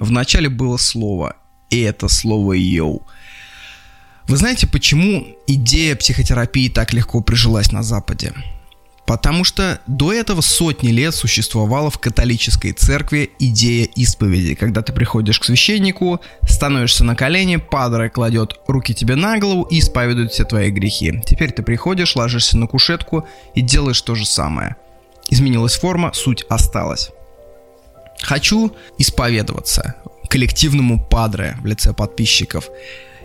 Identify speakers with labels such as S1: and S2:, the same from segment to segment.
S1: Вначале было слово, и это слово «йоу». Вы знаете, почему идея психотерапии так легко прижилась на Западе? Потому что до этого сотни лет существовала в католической церкви идея исповеди, когда ты приходишь к священнику, становишься на колени, падре кладет руки тебе на голову и исповедует все твои грехи. Теперь ты приходишь, ложишься на кушетку и делаешь то же самое. Изменилась форма, суть осталась. Хочу исповедоваться коллективному падре в лице подписчиков.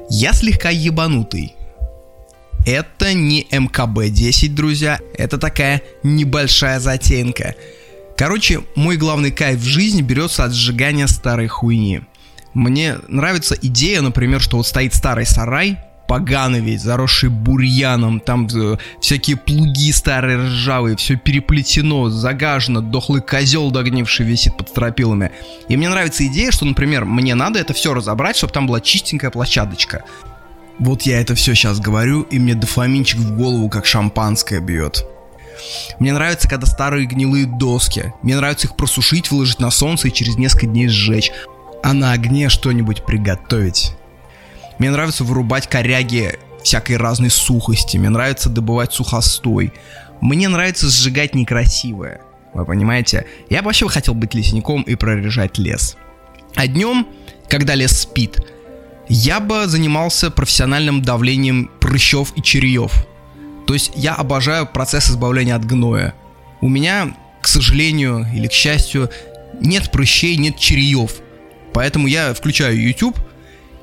S1: Я слегка ебанутый, это не МКБ-10, друзья, это такая небольшая затенка. Короче, мой главный кайф в жизни берется от сжигания старой хуйни. Мне нравится идея, например, что вот стоит старый сарай, поганый весь, заросший бурьяном, там э, всякие плуги старые ржавые, все переплетено, загажено, дохлый козел догнивший висит под стропилами. И мне нравится идея, что, например, мне надо это все разобрать, чтобы там была чистенькая площадочка. Вот я это все сейчас говорю, и мне дофаминчик в голову как шампанское бьет. Мне нравится, когда старые гнилые доски. Мне нравится их просушить, выложить на солнце и через несколько дней сжечь. А на огне что-нибудь приготовить. Мне нравится вырубать коряги всякой разной сухости. Мне нравится добывать сухостой. Мне нравится сжигать некрасивое. Вы понимаете? Я вообще хотел быть лесником и прорежать лес. А днем, когда лес спит, я бы занимался профессиональным давлением прыщев и черьев. То есть я обожаю процесс избавления от гноя. У меня, к сожалению или к счастью, нет прыщей, нет черьев. Поэтому я включаю YouTube –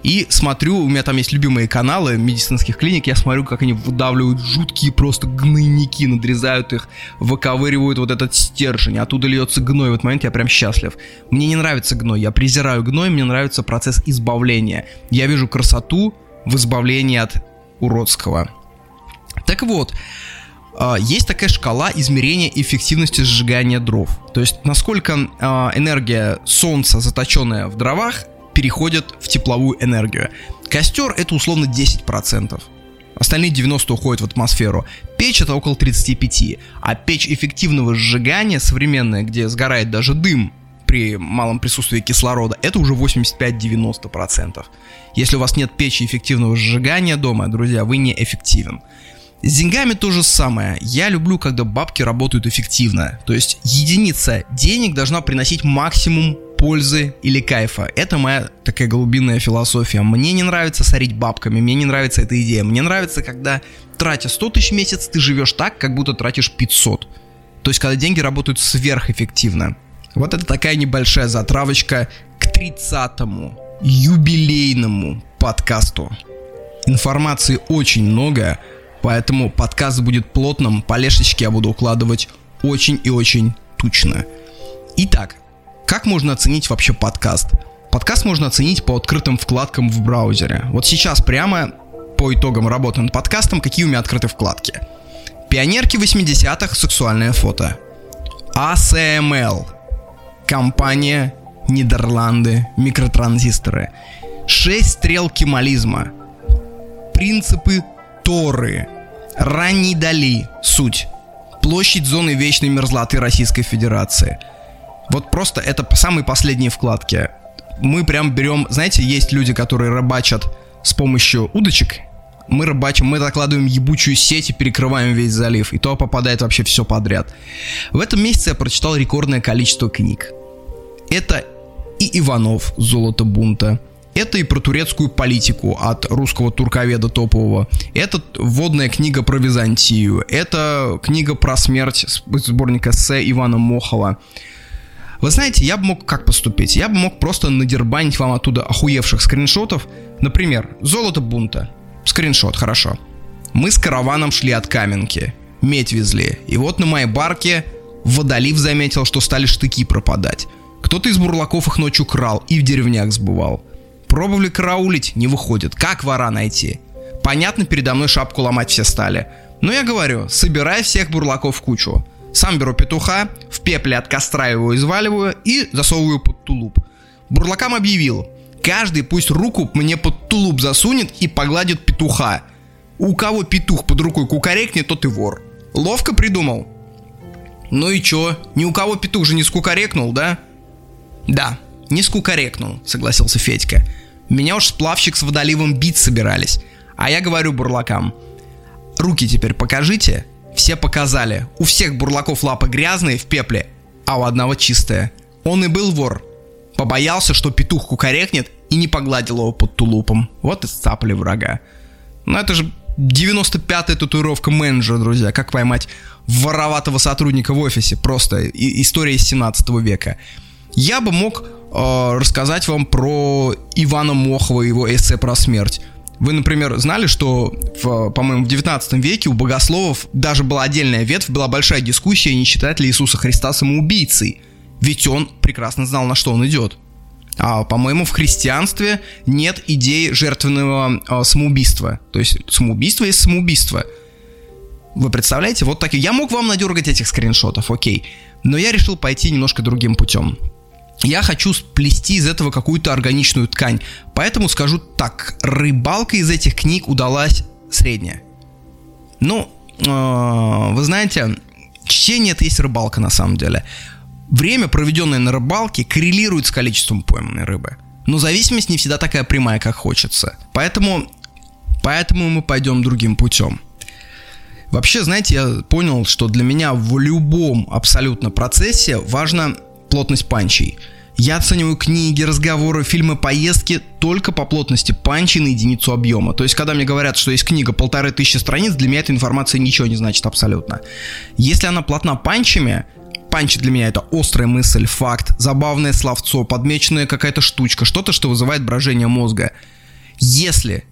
S1: и смотрю, у меня там есть любимые каналы медицинских клиник, я смотрю, как они выдавливают жуткие просто гнойники, надрезают их, выковыривают вот этот стержень, оттуда льется гной. В этот момент я прям счастлив. Мне не нравится гной, я презираю гной, мне нравится процесс избавления. Я вижу красоту в избавлении от уродского. Так вот, а, есть такая шкала измерения эффективности сжигания дров. То есть, насколько а, энергия солнца, заточенная в дровах, переходят в тепловую энергию. Костер это условно 10%. Остальные 90 уходят в атмосферу. Печь это около 35. А печь эффективного сжигания, современная, где сгорает даже дым при малом присутствии кислорода, это уже 85-90%. Если у вас нет печи эффективного сжигания дома, друзья, вы не эффективен. С деньгами то же самое. Я люблю, когда бабки работают эффективно. То есть единица денег должна приносить максимум пользы или кайфа. Это моя такая глубинная философия. Мне не нравится сорить бабками, мне не нравится эта идея. Мне нравится, когда тратя 100 тысяч в месяц, ты живешь так, как будто тратишь 500. То есть, когда деньги работают сверхэффективно. Вот это такая небольшая затравочка к 30-му юбилейному подкасту. Информации очень много, поэтому подкаст будет плотным, полешечки я буду укладывать очень и очень тучно. Итак, как можно оценить вообще подкаст? Подкаст можно оценить по открытым вкладкам в браузере. Вот сейчас прямо по итогам работы над подкастом, какие у меня открыты вкладки. Пионерки 80-х, сексуальное фото. ACML. Компания Нидерланды, микротранзисторы. Шесть стрел кемализма. Принципы Торы. Ранний Дали. Суть. Площадь зоны вечной мерзлоты Российской Федерации – вот просто это самые последние вкладки. Мы прям берем, знаете, есть люди, которые рыбачат с помощью удочек. Мы рыбачим, мы закладываем ебучую сеть и перекрываем весь залив. И то попадает вообще все подряд. В этом месяце я прочитал рекордное количество книг. Это и Иванов «Золото бунта», это и про турецкую политику от русского турковеда топового. Это вводная книга про Византию. Это книга про смерть сборник эссе Ивана Мохова. Вы знаете, я бы мог как поступить? Я бы мог просто надербанить вам оттуда охуевших скриншотов. Например, золото бунта. Скриншот, хорошо. Мы с караваном шли от Каменки. Медь везли. И вот на моей барке водолив заметил, что стали штыки пропадать. Кто-то из бурлаков их ночью крал и в деревнях сбывал. Пробовали караулить, не выходит. Как вора найти? Понятно, передо мной шапку ломать все стали. Но я говорю, собирай всех бурлаков в кучу. Сам беру петуха, в пепле от костра его изваливаю и засовываю под тулуп. Бурлакам объявил, каждый пусть руку мне под тулуп засунет и погладит петуха. У кого петух под рукой кукарекнет, тот и вор. Ловко придумал. Ну и чё, ни у кого петух же не скукарекнул, да? Да, Не скукорекнул, согласился Федька. Меня уж сплавщик с водоливом бить собирались. А я говорю бурлакам. Руки теперь покажите. Все показали. У всех бурлаков лапы грязные в пепле, а у одного чистая. Он и был вор. Побоялся, что петух кукарекнет и не погладил его под тулупом. Вот и сцапали врага. Ну это же 95-я татуировка менеджера, друзья. Как поймать вороватого сотрудника в офисе. Просто история из 17 века. Я бы мог э, рассказать вам про Ивана Мохова и его эссе про смерть. Вы, например, знали, что, в, по-моему, в 19 веке у богословов даже была отдельная ветвь, была большая дискуссия, не считать ли Иисуса Христа самоубийцей. Ведь он прекрасно знал, на что он идет. А, по-моему, в христианстве нет идеи жертвенного а, самоубийства. То есть самоубийство есть самоубийство. Вы представляете? Вот так. Я мог вам надергать этих скриншотов, окей. Но я решил пойти немножко другим путем я хочу сплести из этого какую-то органичную ткань. Поэтому скажу так, рыбалка из этих книг удалась средняя. Ну, э, вы знаете, чтение это есть рыбалка на самом деле. Время, проведенное на рыбалке, коррелирует с количеством пойманной рыбы. Но зависимость не всегда такая прямая, как хочется. Поэтому, поэтому мы пойдем другим путем. Вообще, знаете, я понял, что для меня в любом абсолютно процессе важно плотность панчей. Я оцениваю книги, разговоры, фильмы, поездки только по плотности панчи на единицу объема. То есть, когда мне говорят, что есть книга полторы тысячи страниц, для меня эта информация ничего не значит абсолютно. Если она плотна панчами, панчи для меня это острая мысль, факт, забавное словцо, подмеченная какая-то штучка, что-то, что вызывает брожение мозга. Если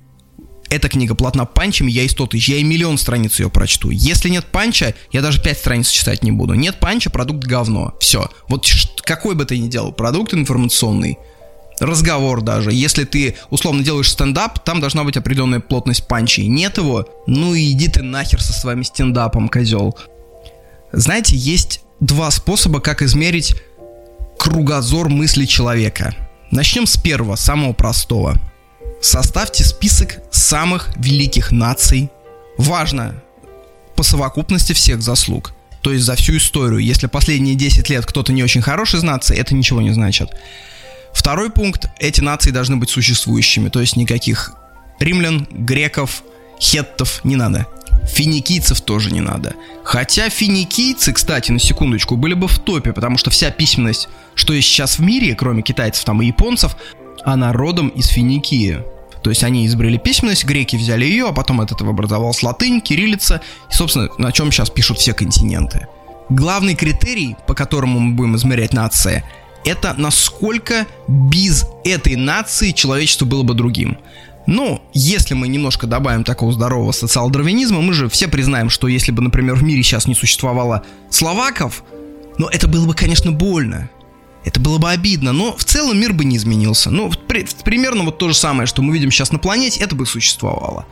S1: эта книга плотна панчами, я и 100 тысяч, я и миллион страниц ее прочту. Если нет панча, я даже 5 страниц читать не буду. Нет панча, продукт говно. Все. Вот какой бы ты ни делал продукт информационный, разговор даже. Если ты условно делаешь стендап, там должна быть определенная плотность панчей. Нет его, ну и иди ты нахер со своим стендапом, козел. Знаете, есть два способа, как измерить кругозор мысли человека. Начнем с первого, самого простого – Составьте список самых великих наций. Важно по совокупности всех заслуг. То есть за всю историю. Если последние 10 лет кто-то не очень хороший из наций, это ничего не значит. Второй пункт. Эти нации должны быть существующими. То есть никаких римлян, греков, хеттов не надо. Финикийцев тоже не надо. Хотя финикийцы, кстати, на секундочку, были бы в топе, потому что вся письменность, что есть сейчас в мире, кроме китайцев там и японцев, она родом из Финикии. То есть они изобрели письменность, греки взяли ее, а потом от этого образовалась латынь, кириллица, и, собственно, на чем сейчас пишут все континенты. Главный критерий, по которому мы будем измерять нации, это насколько без этой нации человечество было бы другим. Ну, если мы немножко добавим такого здорового социал-дарвинизма, мы же все признаем, что если бы, например, в мире сейчас не существовало словаков, ну, это было бы, конечно, больно. Это было бы обидно, но в целом мир бы не изменился. Ну, при, примерно вот то же самое, что мы видим сейчас на планете, это бы существовало.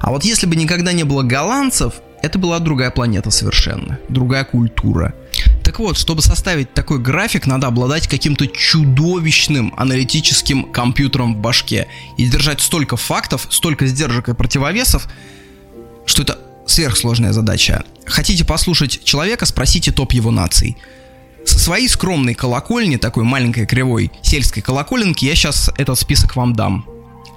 S1: А вот если бы никогда не было голландцев, это была другая планета совершенно, другая культура. Так вот, чтобы составить такой график, надо обладать каким-то чудовищным аналитическим компьютером в башке и держать столько фактов, столько сдержек и противовесов, что это сверхсложная задача. Хотите послушать человека, спросите топ его наций со своей скромной колокольни, такой маленькой кривой сельской колоколенки, я сейчас этот список вам дам.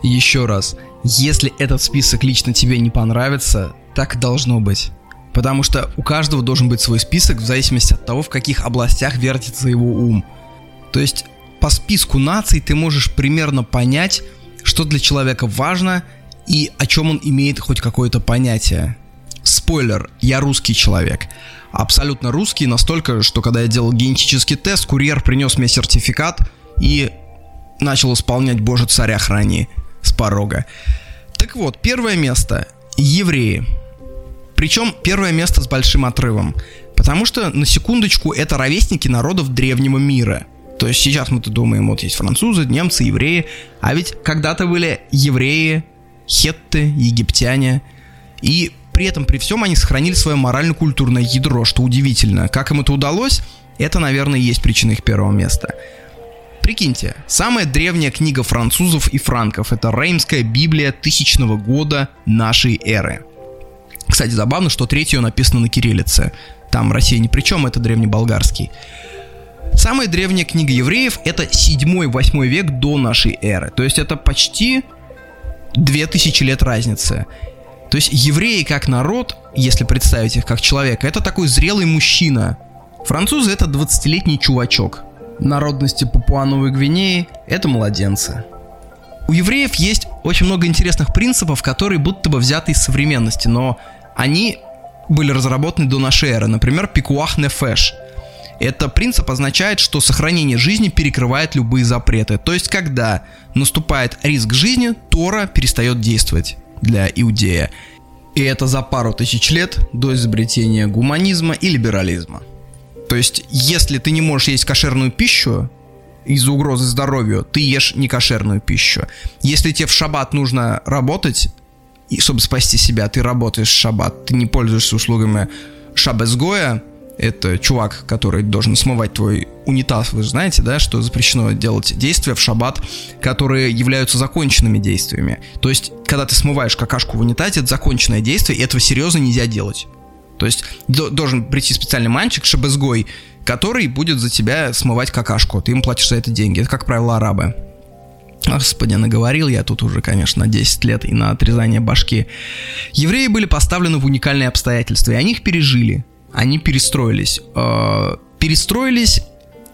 S1: Еще раз, если этот список лично тебе не понравится, так должно быть. Потому что у каждого должен быть свой список в зависимости от того, в каких областях вертится его ум. То есть по списку наций ты можешь примерно понять, что для человека важно и о чем он имеет хоть какое-то понятие. Спойлер, я русский человек абсолютно русский, настолько, что когда я делал генетический тест, курьер принес мне сертификат и начал исполнять «Боже, царя храни» с порога. Так вот, первое место – евреи. Причем первое место с большим отрывом. Потому что, на секундочку, это ровесники народов древнего мира. То есть сейчас мы-то думаем, вот есть французы, немцы, евреи. А ведь когда-то были евреи, хетты, египтяне. И при этом, при всем, они сохранили свое морально-культурное ядро, что удивительно. Как им это удалось, это, наверное, и есть причина их первого места. Прикиньте, самая древняя книга французов и франков – это Реймская Библия тысячного года нашей эры. Кстати, забавно, что третья написана на кириллице. Там Россия ни при чем, это древнеболгарский. Самая древняя книга евреев это 7-8 век до нашей эры. То есть это почти 2000 лет разницы. То есть евреи как народ, если представить их как человека, это такой зрелый мужчина. Французы это 20-летний чувачок. Народности Папуановой Гвинеи это младенцы. У евреев есть очень много интересных принципов, которые будто бы взяты из современности, но они были разработаны до нашей эры. Например, пикуах нефеш. Это принцип означает, что сохранение жизни перекрывает любые запреты. То есть, когда наступает риск жизни, Тора перестает действовать для иудея. И это за пару тысяч лет до изобретения гуманизма и либерализма. То есть, если ты не можешь есть кошерную пищу, из-за угрозы здоровью, ты ешь некошерную пищу. Если тебе в шаббат нужно работать, и чтобы спасти себя, ты работаешь в шаббат, ты не пользуешься услугами шабезгоя, это чувак, который должен смывать твой унитаз. Вы же знаете, да, что запрещено делать действия в шаббат, которые являются законченными действиями. То есть, когда ты смываешь какашку в унитазе, это законченное действие, и этого серьезно нельзя делать. То есть, должен прийти специальный мальчик, шабезгой, который будет за тебя смывать какашку. Ты им платишь за это деньги. Это, как правило, арабы. Господи, наговорил я тут уже, конечно, на 10 лет и на отрезание башки. Евреи были поставлены в уникальные обстоятельства, и они их пережили. Они перестроились. Э, перестроились,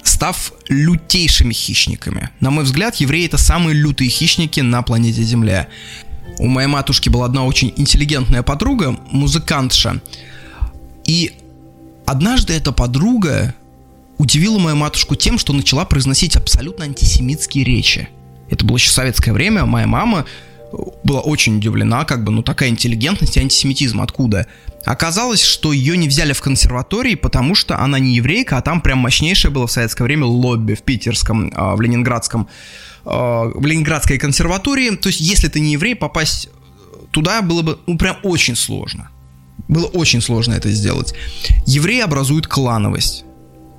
S1: став лютейшими хищниками. На мой взгляд, евреи это самые лютые хищники на планете Земля. У моей матушки была одна очень интеллигентная подруга, музыкантша. И однажды эта подруга удивила мою матушку тем, что начала произносить абсолютно антисемитские речи. Это было еще советское время, моя мама была очень удивлена, как бы, ну такая интеллигентность и антисемитизм откуда? Оказалось, что ее не взяли в консерватории, потому что она не еврейка, а там прям мощнейшее было в советское время лобби в питерском, а, в ленинградском, а, в ленинградской консерватории. То есть, если ты не еврей, попасть туда было бы, ну, прям очень сложно. Было очень сложно это сделать. Евреи образуют клановость.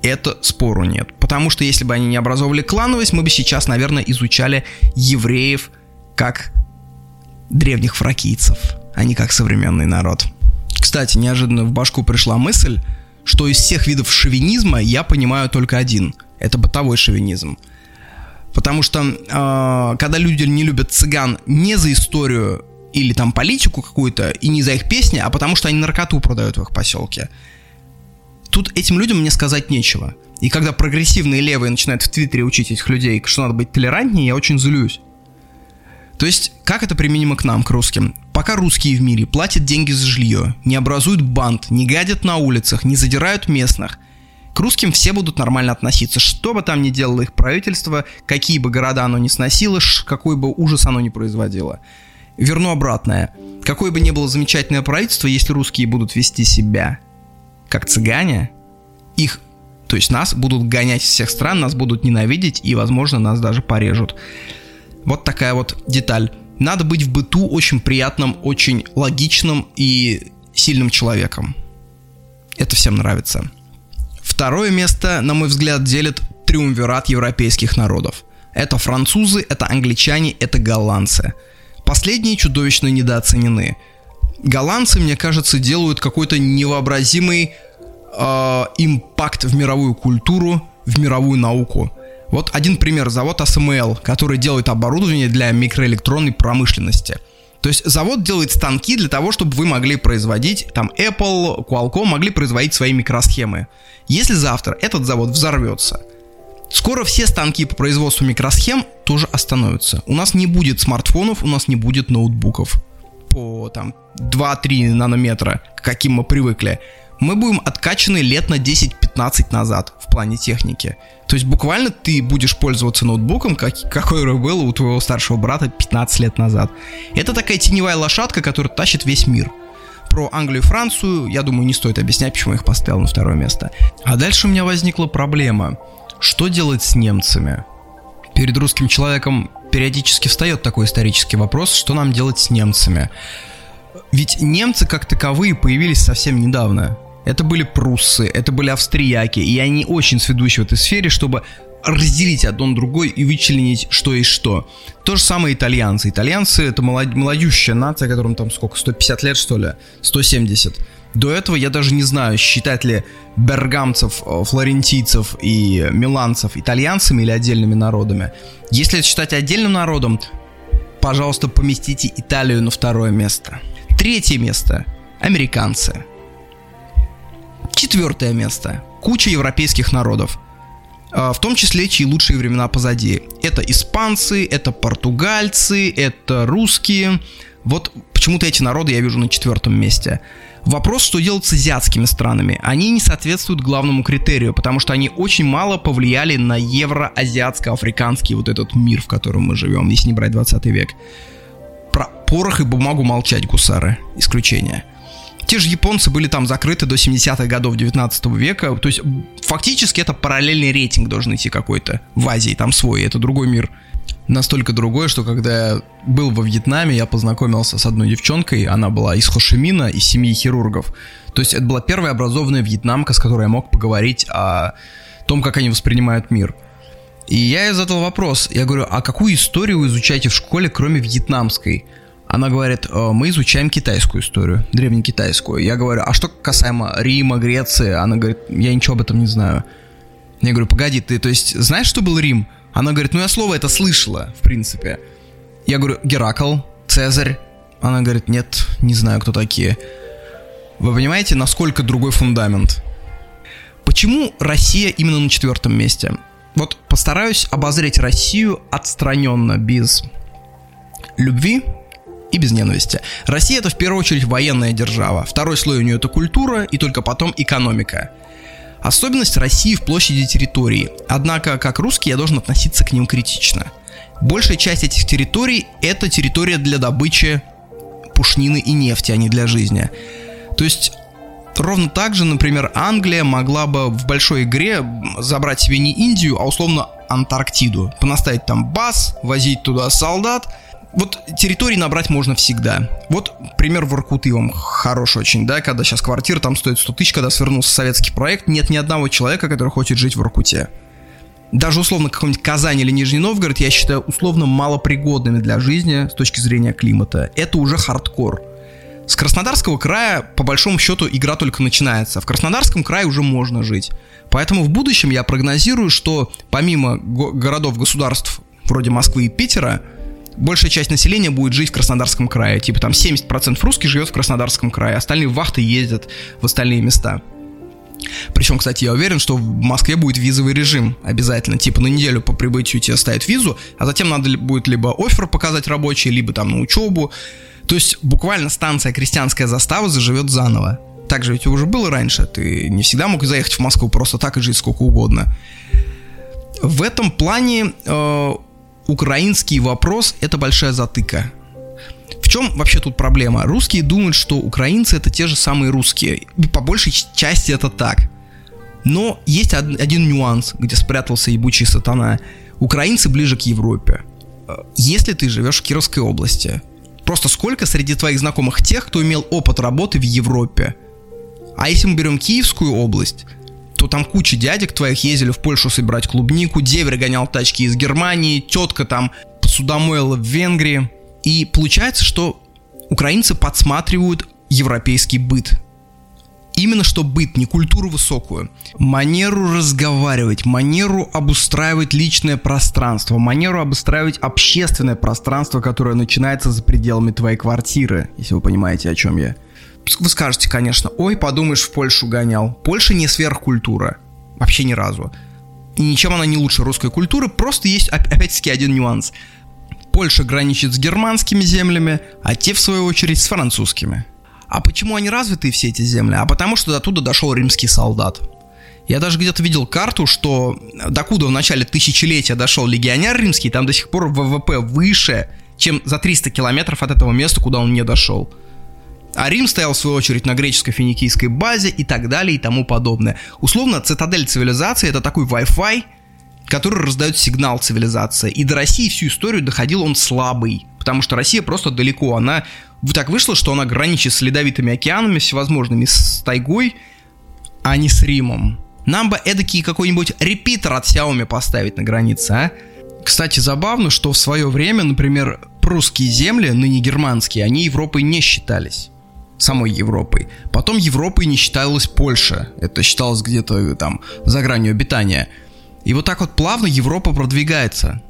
S1: Это спору нет. Потому что если бы они не образовывали клановость, мы бы сейчас, наверное, изучали евреев как древних фракийцев, а не как современный народ. Кстати, неожиданно в башку пришла мысль, что из всех видов шовинизма я понимаю только один. Это бытовой шовинизм. Потому что э, когда люди не любят цыган не за историю или там политику какую-то, и не за их песни, а потому что они наркоту продают в их поселке. Тут этим людям мне сказать нечего. И когда прогрессивные левые начинают в Твиттере учить этих людей, что надо быть толерантнее, я очень злюсь. То есть, как это применимо к нам, к русским? Пока русские в мире платят деньги за жилье, не образуют банд, не гадят на улицах, не задирают местных, к русским все будут нормально относиться, что бы там ни делало их правительство, какие бы города оно ни сносило, какой бы ужас оно ни производило. Верну обратное. Какое бы ни было замечательное правительство, если русские будут вести себя как цыгане, их, то есть нас будут гонять из всех стран, нас будут ненавидеть и, возможно, нас даже порежут. Вот такая вот деталь. Надо быть в быту очень приятным, очень логичным и сильным человеком. Это всем нравится. Второе место, на мой взгляд, делит триумвират европейских народов. Это французы, это англичане, это голландцы. Последние чудовищно недооценены. Голландцы, мне кажется, делают какой-то невообразимый э, импакт в мировую культуру, в мировую науку. Вот один пример. Завод ASML, который делает оборудование для микроэлектронной промышленности. То есть завод делает станки для того, чтобы вы могли производить, там Apple, Qualcomm могли производить свои микросхемы. Если завтра этот завод взорвется, скоро все станки по производству микросхем тоже остановятся. У нас не будет смартфонов, у нас не будет ноутбуков по там 2-3 нанометра, к каким мы привыкли мы будем откачаны лет на 10-15 назад в плане техники. То есть буквально ты будешь пользоваться ноутбуком, как, какой был у твоего старшего брата 15 лет назад. Это такая теневая лошадка, которая тащит весь мир. Про Англию и Францию, я думаю, не стоит объяснять, почему я их поставил на второе место. А дальше у меня возникла проблема. Что делать с немцами? Перед русским человеком периодически встает такой исторический вопрос, что нам делать с немцами? Ведь немцы как таковые появились совсем недавно. Это были пруссы, это были австрияки, и они очень сведущи в этой сфере, чтобы разделить одно другой и вычленить что и что. То же самое итальянцы. Итальянцы это молод... молодющая нация, которым там сколько, 150 лет что ли? 170. До этого я даже не знаю, считать ли бергамцев, э, флорентийцев и миланцев итальянцами или отдельными народами. Если это считать отдельным народом, пожалуйста, поместите Италию на второе место. Третье место – американцы. Четвертое место – куча европейских народов – а, в том числе чьи лучшие времена позади. Это испанцы, это португальцы, это русские. Вот почему-то эти народы я вижу на четвертом месте. Вопрос, что делать с азиатскими странами. Они не соответствуют главному критерию, потому что они очень мало повлияли на евроазиатско-африканский вот этот мир, в котором мы живем, если не брать 20 век. Про порох и бумагу молчать, гусары. Исключение. Те же японцы были там закрыты до 70-х годов 19 века. То есть фактически это параллельный рейтинг должен идти какой-то в Азии, там свой, это другой мир. Настолько другой, что когда я был во Вьетнаме, я познакомился с одной девчонкой, она была из Хошимина, из семьи хирургов. То есть это была первая образованная вьетнамка, с которой я мог поговорить о том, как они воспринимают мир. И я ей задал вопрос, я говорю, а какую историю вы изучаете в школе, кроме вьетнамской? Она говорит, «Э, мы изучаем китайскую историю, древнекитайскую. Я говорю, а что касаемо Рима, Греции? Она говорит, я ничего об этом не знаю. Я говорю, погоди, ты, то есть, знаешь, что был Рим? Она говорит, ну я слово это слышала, в принципе. Я говорю, Геракл, Цезарь. Она говорит, нет, не знаю, кто такие. Вы понимаете, насколько другой фундамент? Почему Россия именно на четвертом месте? Вот постараюсь обозреть Россию отстраненно, без любви, и без ненависти. Россия это в первую очередь военная держава, второй слой у нее это культура и только потом экономика. Особенность России в площади территории, однако как русский я должен относиться к ним критично. Большая часть этих территорий это территория для добычи пушнины и нефти, а не для жизни. То есть ровно так же, например, Англия могла бы в большой игре забрать себе не Индию, а условно Антарктиду, понаставить там баз, возить туда солдат – вот территории набрать можно всегда. Вот пример в Иркуты вам хороший очень, да, когда сейчас квартира там стоит 100 тысяч, когда свернулся советский проект, нет ни одного человека, который хочет жить в Иркуте. Даже условно какой-нибудь Казань или Нижний Новгород я считаю условно малопригодными для жизни с точки зрения климата. Это уже хардкор. С Краснодарского края, по большому счету, игра только начинается. В Краснодарском крае уже можно жить. Поэтому в будущем я прогнозирую, что помимо го- городов-государств вроде Москвы и Питера, большая часть населения будет жить в Краснодарском крае. Типа там 70% русских живет в Краснодарском крае, остальные вахты ездят в остальные места. Причем, кстати, я уверен, что в Москве будет визовый режим обязательно. Типа на неделю по прибытию тебе ставят визу, а затем надо будет либо офер показать рабочий, либо там на учебу. То есть буквально станция крестьянская застава заживет заново. Так же ведь уже было раньше. Ты не всегда мог заехать в Москву просто так и жить сколько угодно. В этом плане э, украинский вопрос – это большая затыка. В чем вообще тут проблема? Русские думают, что украинцы это те же самые русские. И по большей части это так. Но есть один нюанс, где спрятался ебучий сатана. Украинцы ближе к Европе. Если ты живешь в Кировской области, просто сколько среди твоих знакомых тех, кто имел опыт работы в Европе? А если мы берем Киевскую область, то там куча дядек твоих ездили в Польшу собирать клубнику, деверь гонял тачки из Германии, тетка там судомоила в Венгрии. И получается, что украинцы подсматривают европейский быт. Именно что быт, не культуру высокую. Манеру разговаривать, манеру обустраивать личное пространство, манеру обустраивать общественное пространство, которое начинается за пределами твоей квартиры, если вы понимаете, о чем я. Вы скажете, конечно, ой, подумаешь, в Польшу гонял. Польша не сверхкультура. Вообще ни разу. И ничем она не лучше русской культуры, просто есть опять-таки один нюанс. Польша граничит с германскими землями, а те, в свою очередь, с французскими. А почему они развитые, все эти земли? А потому что до туда дошел римский солдат. Я даже где-то видел карту, что докуда в начале тысячелетия дошел легионер римский, там до сих пор ВВП выше, чем за 300 километров от этого места, куда он не дошел. А Рим стоял, в свою очередь, на греческо-финикийской базе и так далее и тому подобное. Условно, цитадель цивилизации — это такой Wi-Fi, который раздает сигнал цивилизации. И до России всю историю доходил он слабый, потому что Россия просто далеко. Она так вышло, что она граничит с ледовитыми океанами всевозможными, с тайгой, а не с Римом. Нам бы эдакий какой-нибудь репитер от Xiaomi поставить на границе, а? Кстати, забавно, что в свое время, например, прусские земли, ныне германские, они Европой не считались. Самой Европой. Потом Европой не считалась Польша. Это считалось где-то там за гранью обитания. И вот так вот плавно Европа продвигается.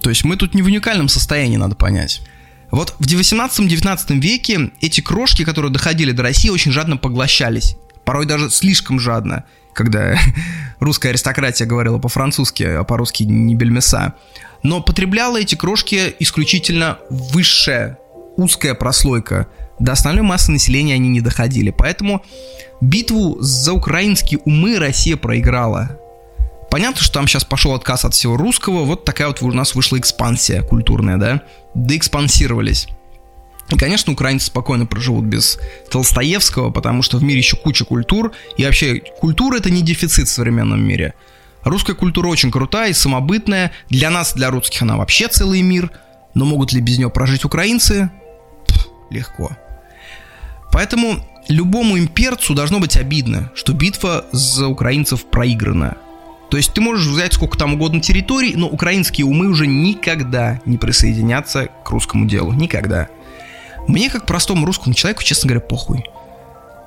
S1: То есть мы тут не в уникальном состоянии, надо понять. Вот в 18-19 веке эти крошки, которые доходили до России, очень жадно поглощались. Порой даже слишком жадно, когда русская аристократия говорила по-французски, а по-русски не бельмеса. Но потребляла эти крошки исключительно высшая, узкая прослойка. До основной массы населения они не доходили. Поэтому битву за украинские умы Россия проиграла. Понятно, что там сейчас пошел отказ от всего русского, вот такая вот у нас вышла экспансия культурная, да? Да экспансировались. И, конечно, украинцы спокойно проживут без Толстоевского, потому что в мире еще куча культур, и вообще культура это не дефицит в современном мире. Русская культура очень крутая и самобытная, для нас, для русских она вообще целый мир, но могут ли без нее прожить украинцы? Пфф, легко. Поэтому любому имперцу должно быть обидно, что битва за украинцев проиграна – то есть ты можешь взять сколько там угодно территорий, но украинские умы уже никогда не присоединятся к русскому делу. Никогда. Мне, как простому русскому человеку, честно говоря, похуй.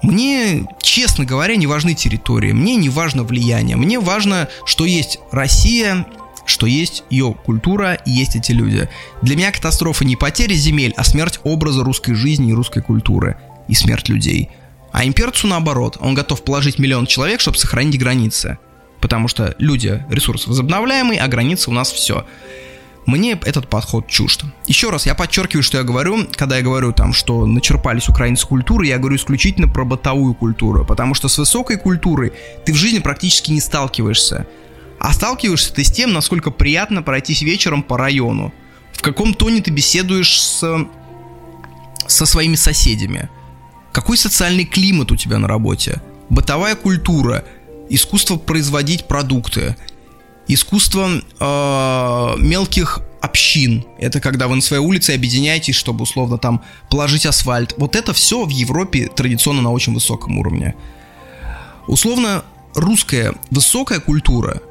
S1: Мне, честно говоря, не важны территории, мне не важно влияние, мне важно, что есть Россия, что есть ее культура и есть эти люди. Для меня катастрофа не потеря земель, а смерть образа русской жизни и русской культуры и смерть людей. А имперцу наоборот, он готов положить миллион человек, чтобы сохранить границы потому что люди ресурс возобновляемый, а границы у нас все. Мне этот подход чужд. Еще раз, я подчеркиваю, что я говорю, когда я говорю там, что начерпались украинцы культуры, я говорю исключительно про бытовую культуру, потому что с высокой культурой ты в жизни практически не сталкиваешься. А сталкиваешься ты с тем, насколько приятно пройтись вечером по району, в каком тоне ты беседуешь с, со своими соседями, какой социальный климат у тебя на работе, бытовая культура – искусство производить продукты, искусство э, мелких общин. Это когда вы на своей улице объединяетесь, чтобы условно там положить асфальт. Вот это все в Европе традиционно на очень высоком уровне. Условно русская высокая культура,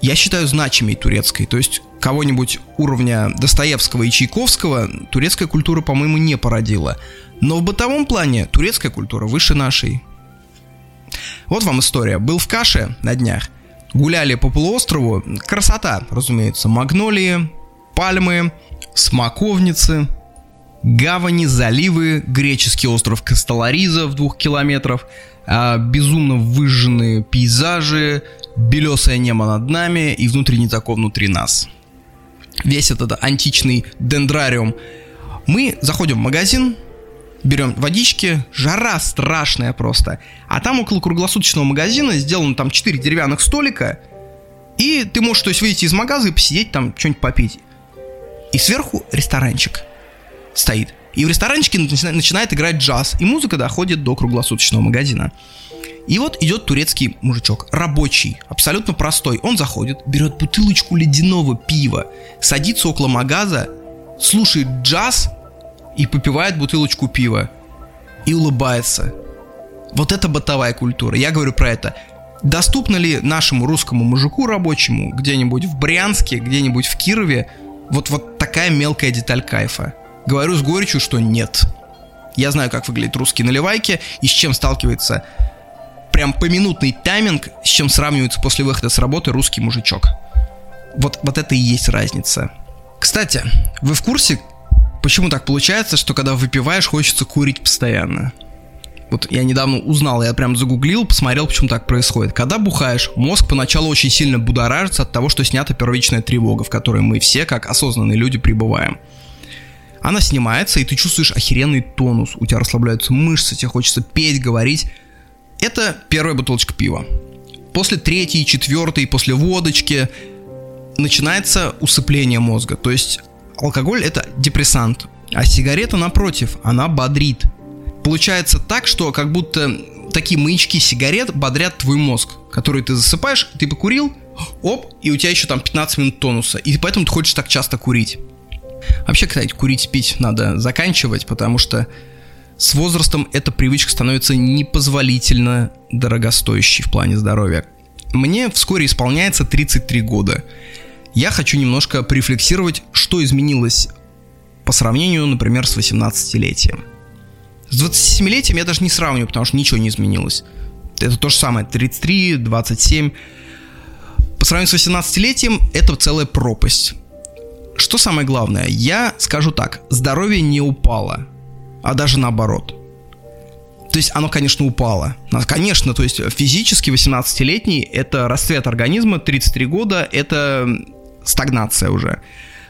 S1: я считаю значимей турецкой. То есть кого-нибудь уровня Достоевского и Чайковского турецкая культура, по-моему, не породила. Но в бытовом плане турецкая культура выше нашей. Вот вам история. Был в Каше на днях. Гуляли по полуострову. Красота, разумеется. Магнолии, пальмы, смоковницы, гавани, заливы, греческий остров Касталариза в двух километров, а, безумно выжженные пейзажи, белесое небо над нами и внутренний такой внутри нас. Весь этот античный дендрариум. Мы заходим в магазин, берем водички, жара страшная просто. А там около круглосуточного магазина сделано там 4 деревянных столика, и ты можешь, то есть, выйти из магаза и посидеть там, что-нибудь попить. И сверху ресторанчик стоит. И в ресторанчике начинает играть джаз, и музыка доходит до круглосуточного магазина. И вот идет турецкий мужичок, рабочий, абсолютно простой. Он заходит, берет бутылочку ледяного пива, садится около магаза, слушает джаз и попивает бутылочку пива и улыбается. Вот это бытовая культура. Я говорю про это. Доступно ли нашему русскому мужику рабочему где-нибудь в Брянске, где-нибудь в Кирове вот, вот такая мелкая деталь кайфа? Говорю с горечью, что нет. Я знаю, как выглядят русские наливайки и с чем сталкивается прям поминутный тайминг, с чем сравнивается после выхода с работы русский мужичок. Вот, вот это и есть разница. Кстати, вы в курсе, Почему так получается, что когда выпиваешь, хочется курить постоянно? Вот я недавно узнал, я прям загуглил, посмотрел, почему так происходит. Когда бухаешь, мозг поначалу очень сильно будоражится от того, что снята первичная тревога, в которой мы все, как осознанные люди, пребываем. Она снимается, и ты чувствуешь охеренный тонус. У тебя расслабляются мышцы, тебе хочется петь, говорить. Это первая бутылочка пива. После третьей, четвертой, после водочки начинается усыпление мозга. То есть алкоголь это депрессант, а сигарета напротив, она бодрит. Получается так, что как будто такие маячки сигарет бодрят твой мозг, который ты засыпаешь, ты покурил, оп, и у тебя еще там 15 минут тонуса, и поэтому ты хочешь так часто курить. Вообще, кстати, курить, пить надо заканчивать, потому что с возрастом эта привычка становится непозволительно дорогостоящей в плане здоровья. Мне вскоре исполняется 33 года я хочу немножко порефлексировать, что изменилось по сравнению, например, с 18-летием. С 27-летием я даже не сравниваю, потому что ничего не изменилось. Это то же самое, 33, 27. По сравнению с 18-летием, это целая пропасть. Что самое главное? Я скажу так, здоровье не упало, а даже наоборот. То есть оно, конечно, упало. Конечно, то есть физически 18-летний – это расцвет организма, 33 года – это стагнация уже.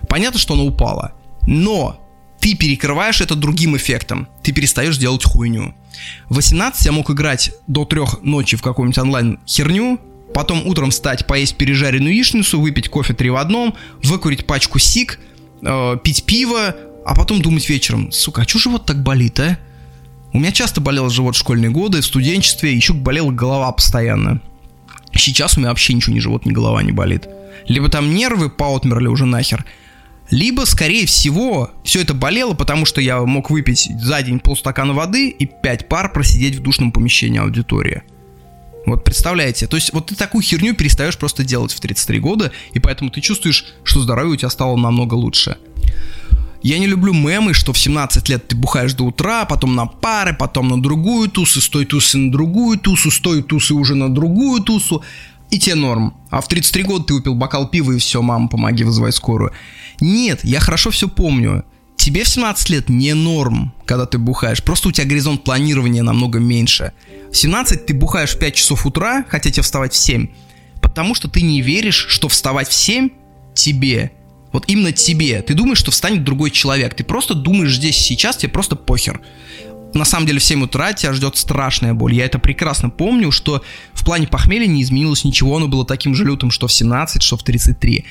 S1: Понятно, что оно упало. Но ты перекрываешь это другим эффектом. Ты перестаешь делать хуйню. В 18 я мог играть до трех ночи в какую-нибудь онлайн херню, потом утром встать, поесть пережаренную яичницу, выпить кофе три в одном, выкурить пачку сик, э, пить пиво, а потом думать вечером, сука, а чё живот так болит, а? У меня часто болел живот в школьные годы, в студенчестве, еще болела голова постоянно. Сейчас у меня вообще ничего, ни живот, ни голова не болит. Либо там нервы поотмерли уже нахер, либо, скорее всего, все это болело, потому что я мог выпить за день полстакана воды и 5 пар просидеть в душном помещении аудитории. Вот представляете, то есть вот ты такую херню перестаешь просто делать в 33 года, и поэтому ты чувствуешь, что здоровье у тебя стало намного лучше. Я не люблю мемы, что в 17 лет ты бухаешь до утра, потом на пары, потом на другую тусу, с той тусы на другую тусу, с той тусы уже на другую тусу, и тебе норм. А в 33 года ты выпил бокал пива и все, мама, помоги вызывай скорую. Нет, я хорошо все помню. Тебе в 17 лет не норм, когда ты бухаешь. Просто у тебя горизонт планирования намного меньше. В 17 ты бухаешь в 5 часов утра, хотя тебе вставать в 7. Потому что ты не веришь, что вставать в 7 тебе вот именно тебе. Ты думаешь, что встанет другой человек. Ты просто думаешь здесь сейчас, тебе просто похер. На самом деле в 7 утра тебя ждет страшная боль. Я это прекрасно помню, что в плане похмелья не изменилось ничего. Оно было таким же лютым, что в 17, что в 33.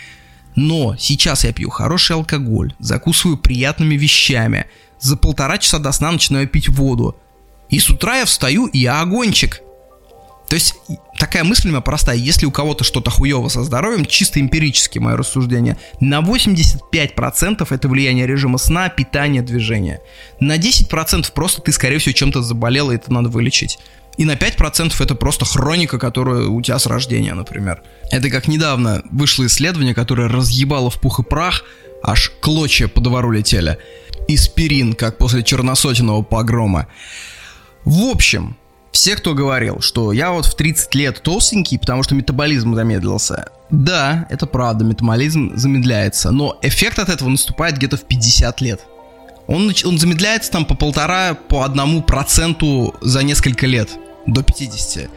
S1: Но сейчас я пью хороший алкоголь, закусываю приятными вещами. За полтора часа до сна начинаю пить воду. И с утра я встаю, и я огончик. То есть такая мысль у меня простая. Если у кого-то что-то хуево со здоровьем, чисто эмпирически мое рассуждение, на 85% это влияние режима сна, питания, движения. На 10% просто ты, скорее всего, чем-то заболел, и это надо вылечить. И на 5% это просто хроника, которая у тебя с рождения, например. Это как недавно вышло исследование, которое разъебало в пух и прах, аж клочья по двору летели. Испирин, как после черносотенного погрома. В общем, все, кто говорил, что я вот в 30 лет толстенький, потому что метаболизм замедлился. Да, это правда, метаболизм замедляется, но эффект от этого наступает где-то в 50 лет. Он, он замедляется там по полтора, по одному проценту за несколько лет, до 50.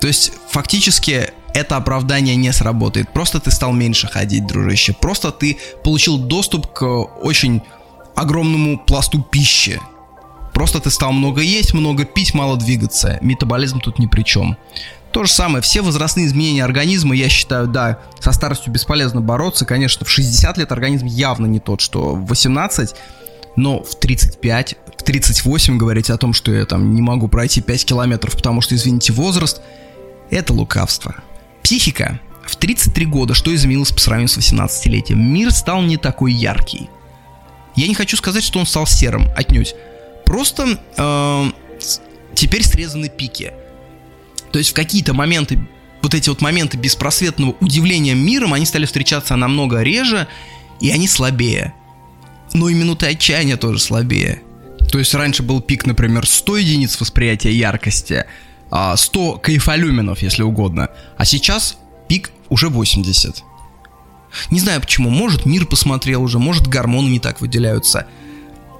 S1: То есть, фактически, это оправдание не сработает. Просто ты стал меньше ходить, дружище. Просто ты получил доступ к очень огромному пласту пищи, Просто ты стал много есть, много пить, мало двигаться. Метаболизм тут ни при чем. То же самое, все возрастные изменения организма, я считаю, да, со старостью бесполезно бороться. Конечно, в 60 лет организм явно не тот, что в 18, но в 35, в 38 говорить о том, что я там не могу пройти 5 километров, потому что, извините, возраст, это лукавство. Психика. В 33 года что изменилось по сравнению с 18-летием? Мир стал не такой яркий. Я не хочу сказать, что он стал серым, отнюдь. Просто э, теперь срезаны пики. То есть в какие-то моменты, вот эти вот моменты беспросветного удивления миром, они стали встречаться намного реже, и они слабее. Но и минуты отчаяния тоже слабее. То есть раньше был пик, например, 100 единиц восприятия яркости, 100 а кайфолюменов, если угодно, а сейчас пик уже 80. Не знаю почему, может мир посмотрел уже, может гормоны не так выделяются –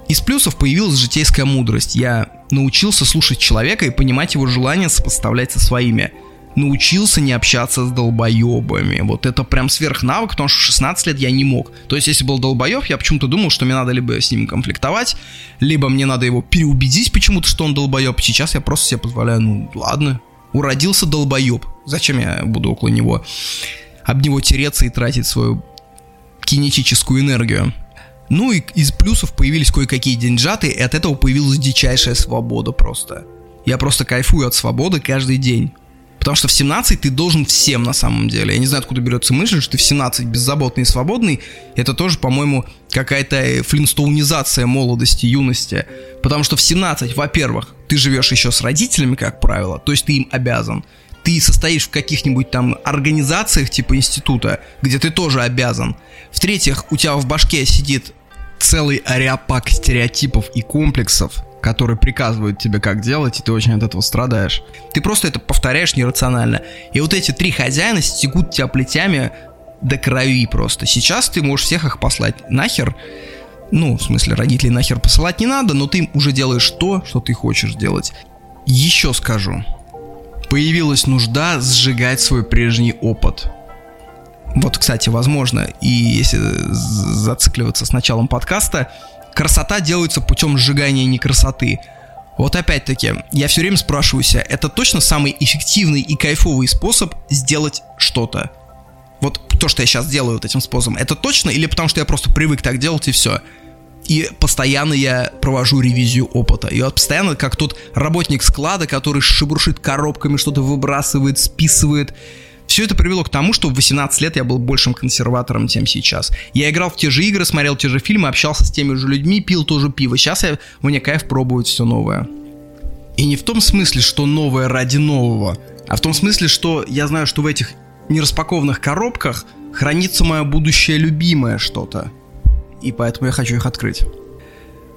S1: из плюсов появилась житейская мудрость. Я научился слушать человека и понимать его желания сопоставлять со своими. Научился не общаться с долбоебами. Вот это прям сверхнавык, потому что в 16 лет я не мог. То есть, если был долбоеб, я почему-то думал, что мне надо либо с ним конфликтовать, либо мне надо его переубедить почему-то, что он долбоеб. Сейчас я просто себе позволяю, ну ладно, уродился долбоеб. Зачем я буду около него об него тереться и тратить свою кинетическую энергию? Ну и из плюсов появились кое-какие деньжаты, и от этого появилась дичайшая свобода просто. Я просто кайфую от свободы каждый день. Потому что в 17 ты должен всем на самом деле. Я не знаю, откуда берется мысль, что ты в 17 беззаботный и свободный. Это тоже, по-моему, какая-то флинстоунизация молодости, юности. Потому что в 17, во-первых, ты живешь еще с родителями, как правило, то есть ты им обязан. Ты состоишь в каких-нибудь там организациях типа института, где ты тоже обязан. В-третьих, у тебя в башке сидит целый ареопак стереотипов и комплексов, которые приказывают тебе, как делать, и ты очень от этого страдаешь. Ты просто это повторяешь нерационально. И вот эти три хозяина стекут тебя плетями до крови просто. Сейчас ты можешь всех их послать нахер. Ну, в смысле, родителей нахер посылать не надо, но ты уже делаешь то, что ты хочешь делать. Еще скажу. Появилась нужда сжигать свой прежний опыт. Вот, кстати, возможно, и если зацикливаться с началом подкаста, красота делается путем сжигания некрасоты. Вот опять-таки, я все время спрашиваю себя, это точно самый эффективный и кайфовый способ сделать что-то? Вот то, что я сейчас делаю вот этим способом, это точно или потому что я просто привык так делать и все? И постоянно я провожу ревизию опыта. И вот постоянно, как тот работник склада, который шебуршит коробками, что-то выбрасывает, списывает. Все это привело к тому, что в 18 лет я был большим консерватором, чем сейчас. Я играл в те же игры, смотрел те же фильмы, общался с теми же людьми, пил тоже пиво. Сейчас я, мне кайф пробовать все новое. И не в том смысле, что новое ради нового, а в том смысле, что я знаю, что в этих нераспакованных коробках хранится мое будущее любимое что-то. И поэтому я хочу их открыть.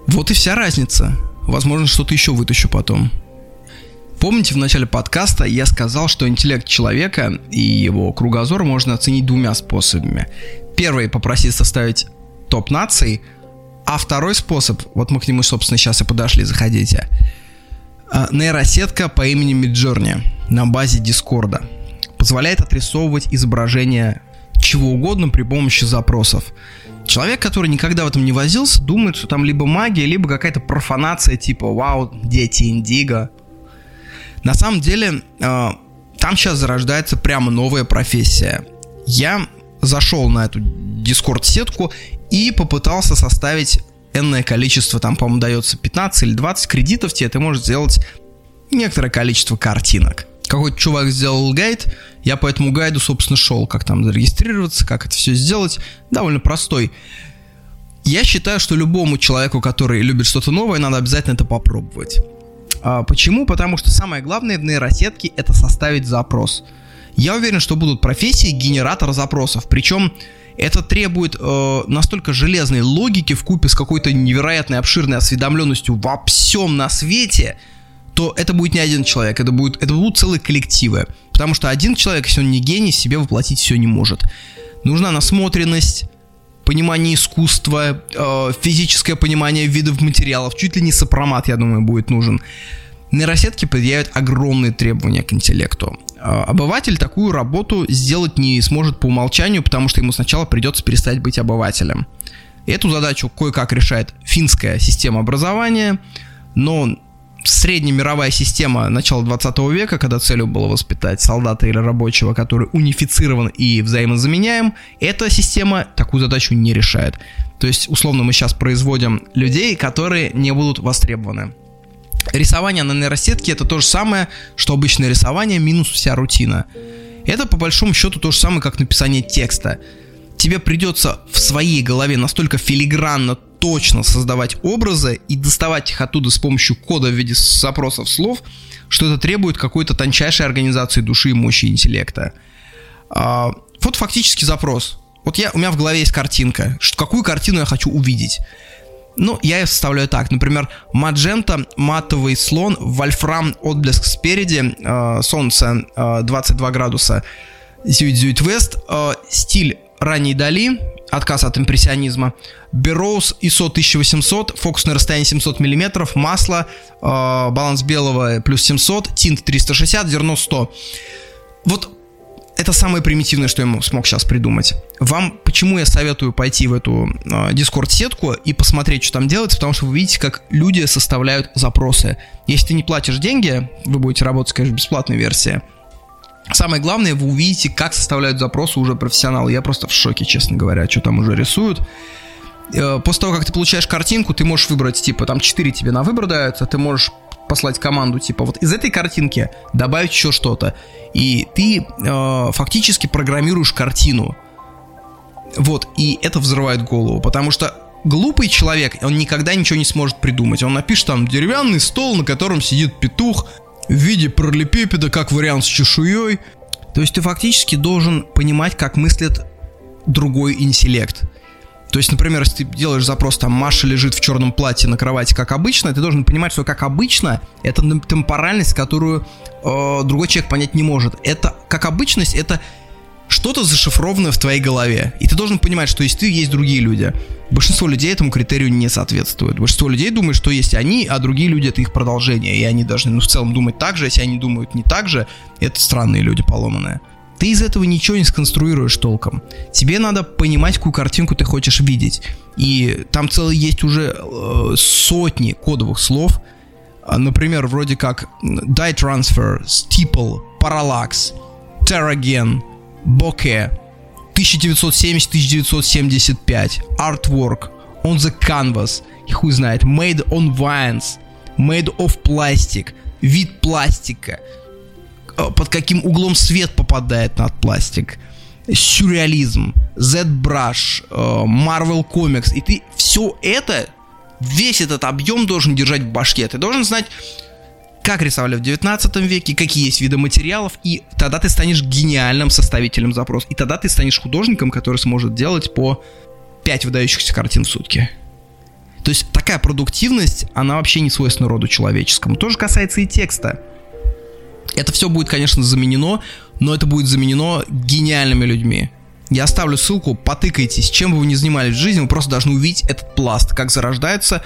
S1: Вот и вся разница. Возможно, что-то еще вытащу потом. Помните, в начале подкаста я сказал, что интеллект человека и его кругозор можно оценить двумя способами. Первый – попросить составить топ наций, а второй способ, вот мы к нему, собственно, сейчас и подошли, заходите. А, нейросетка по имени Midjourney на базе Дискорда позволяет отрисовывать изображение чего угодно при помощи запросов. Человек, который никогда в этом не возился, думает, что там либо магия, либо какая-то профанация типа «Вау, дети Индиго», на самом деле, э, там сейчас зарождается прямо новая профессия. Я зашел на эту дискорд-сетку и попытался составить энное количество, там, по-моему, дается 15 или 20 кредитов тебе, ты можешь сделать некоторое количество картинок. Какой-то чувак сделал гайд, я по этому гайду, собственно, шел, как там зарегистрироваться, как это все сделать. Довольно простой. Я считаю, что любому человеку, который любит что-то новое, надо обязательно это попробовать. А, почему? Потому что самое главное в нейросетке это составить запрос. Я уверен, что будут профессии генератора запросов. Причем это требует э, настолько железной логики в купе с какой-то невероятной обширной осведомленностью во всем на свете, то это будет не один человек, это, будет, это будут целые коллективы. Потому что один человек, если он не гений, себе воплотить все не может. Нужна насмотренность, понимание искусства, э, физическое понимание видов материалов, чуть ли не сопромат, я думаю, будет нужен. Нейросетки предъявят огромные требования к интеллекту. Э, обыватель такую работу сделать не сможет по умолчанию, потому что ему сначала придется перестать быть обывателем. Эту задачу кое-как решает финская система образования, но среднемировая система начала 20 века, когда целью было воспитать солдата или рабочего, который унифицирован и взаимозаменяем, эта система такую задачу не решает. То есть, условно, мы сейчас производим людей, которые не будут востребованы. Рисование на нейросетке это то же самое, что обычное рисование минус вся рутина. Это по большому счету то же самое, как написание текста. Тебе придется в своей голове настолько филигранно точно создавать образы и доставать их оттуда с помощью кода в виде запросов слов, что это требует какой-то тончайшей организации души и мощи интеллекта. А, вот фактически запрос. Вот я, у меня в голове есть картинка, что, какую картину я хочу увидеть. Ну, я ее составляю так. Например, маджента, матовый слон, вольфрам, отблеск спереди, э, солнце э, 22 градуса, зюит-зюит вест, э, стиль ранней Дали, отказ от импрессионизма. Берроуз ISO 1800, фокусное расстояние 700 мм, масло, э, баланс белого плюс 700, тинт 360, зерно 100. Вот это самое примитивное, что я смог сейчас придумать. Вам почему я советую пойти в эту э, Discord-сетку и посмотреть, что там делается, потому что вы видите, как люди составляют запросы. Если ты не платишь деньги, вы будете работать, конечно, бесплатной версии – Самое главное, вы увидите, как составляют запросы уже профессионалы. Я просто в шоке, честно говоря, что там уже рисуют. Э, после того, как ты получаешь картинку, ты можешь выбрать, типа, там 4 тебе на выбор даются, ты можешь послать команду, типа, вот из этой картинки добавить еще что-то. И ты э, фактически программируешь картину. Вот, и это взрывает голову, потому что глупый человек, он никогда ничего не сможет придумать. Он напишет там деревянный стол, на котором сидит петух, в виде параллелепипеда, как вариант с чешуей. То есть ты фактически должен понимать, как мыслит другой интеллект. То есть, например, если ты делаешь запрос, там, Маша лежит в черном платье на кровати, как обычно, ты должен понимать, что как обычно, это темпоральность, которую э, другой человек понять не может. Это, как обычность, это что-то зашифрованное в твоей голове. И ты должен понимать, что есть ты, есть другие люди. Большинство людей этому критерию не соответствует. Большинство людей думает, что есть они, а другие люди это их продолжение. И они должны, ну, в целом думать так же. Если они думают не так же, это странные люди поломанные. Ты из этого ничего не сконструируешь толком. Тебе надо понимать, какую картинку ты хочешь видеть. И там целый есть уже э, сотни кодовых слов. А, например, вроде как Die Transfer, Steeple, Parallax, Terragen, Bokeh, 1970-1975, Artwork, On the Canvas, и хуй знает, Made on Vines, Made of Plastic, вид пластика, э, под каким углом свет попадает на пластик, сюрреализм, Z-Brush, э, Marvel Comics, и ты все это, весь этот объем должен держать в башке. Ты должен знать как рисовали в 19 веке, какие есть виды материалов, и тогда ты станешь гениальным составителем запроса. И тогда ты станешь художником, который сможет делать по 5 выдающихся картин в сутки. То есть такая продуктивность, она вообще не свойственна роду человеческому. То же касается и текста. Это все будет, конечно, заменено, но это будет заменено гениальными людьми. Я оставлю ссылку, потыкайтесь, чем бы вы ни занимались в жизни, вы просто должны увидеть этот пласт, как зарождается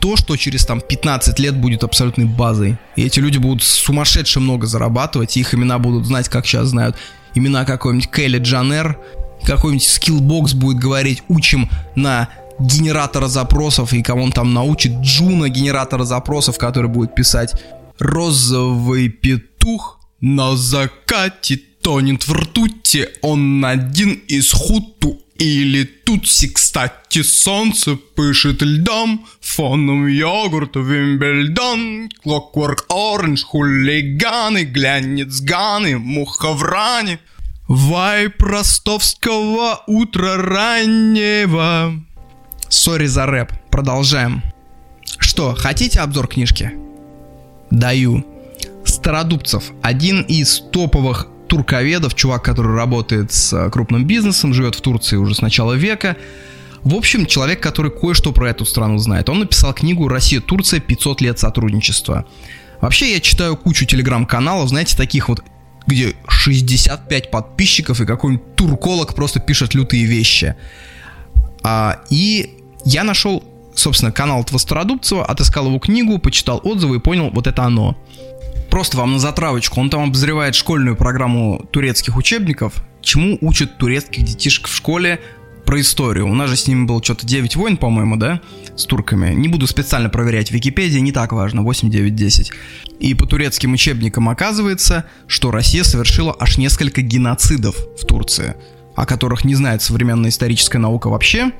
S1: то, что через там 15 лет будет абсолютной базой. И эти люди будут сумасшедше много зарабатывать, и их имена будут знать, как сейчас знают имена какой-нибудь Кайли Дженнер, какой-нибудь Skillbox будет говорить, учим на генератора запросов, и кого он там научит, джуна генератора запросов, который будет писать «Розовый петух на закате тонет в ртути, он один из хуту или тутси, кстати, солнце пышет льдом, фоном йогурт Вимбельдон, Clockwork Orange, хулиганы, глянец ганы, муха в ране. Вайп ростовского утра раннего. Сори за рэп, продолжаем. Что, хотите обзор книжки? Даю. Стародубцев, один из топовых турковедов, чувак, который работает с э, крупным бизнесом, живет в Турции уже с начала века. В общем, человек, который кое-что про эту страну знает. Он написал книгу «Россия-Турция. 500 лет сотрудничества». Вообще, я читаю кучу телеграм-каналов, знаете, таких вот, где 65 подписчиков и какой-нибудь турколог просто пишет лютые вещи. А, и я нашел, собственно, канал этого Стародубцева, отыскал его книгу, почитал отзывы и понял, вот это оно. Просто вам на затравочку. Он там обозревает школьную программу турецких учебников, чему учат турецких детишек в школе про историю. У нас же с ними было что-то 9 войн, по-моему, да, с турками. Не буду специально проверять Википедии, не так важно, 8, 9, 10. И по турецким учебникам оказывается, что Россия совершила аж несколько геноцидов в Турции, о которых не знает современная историческая наука вообще.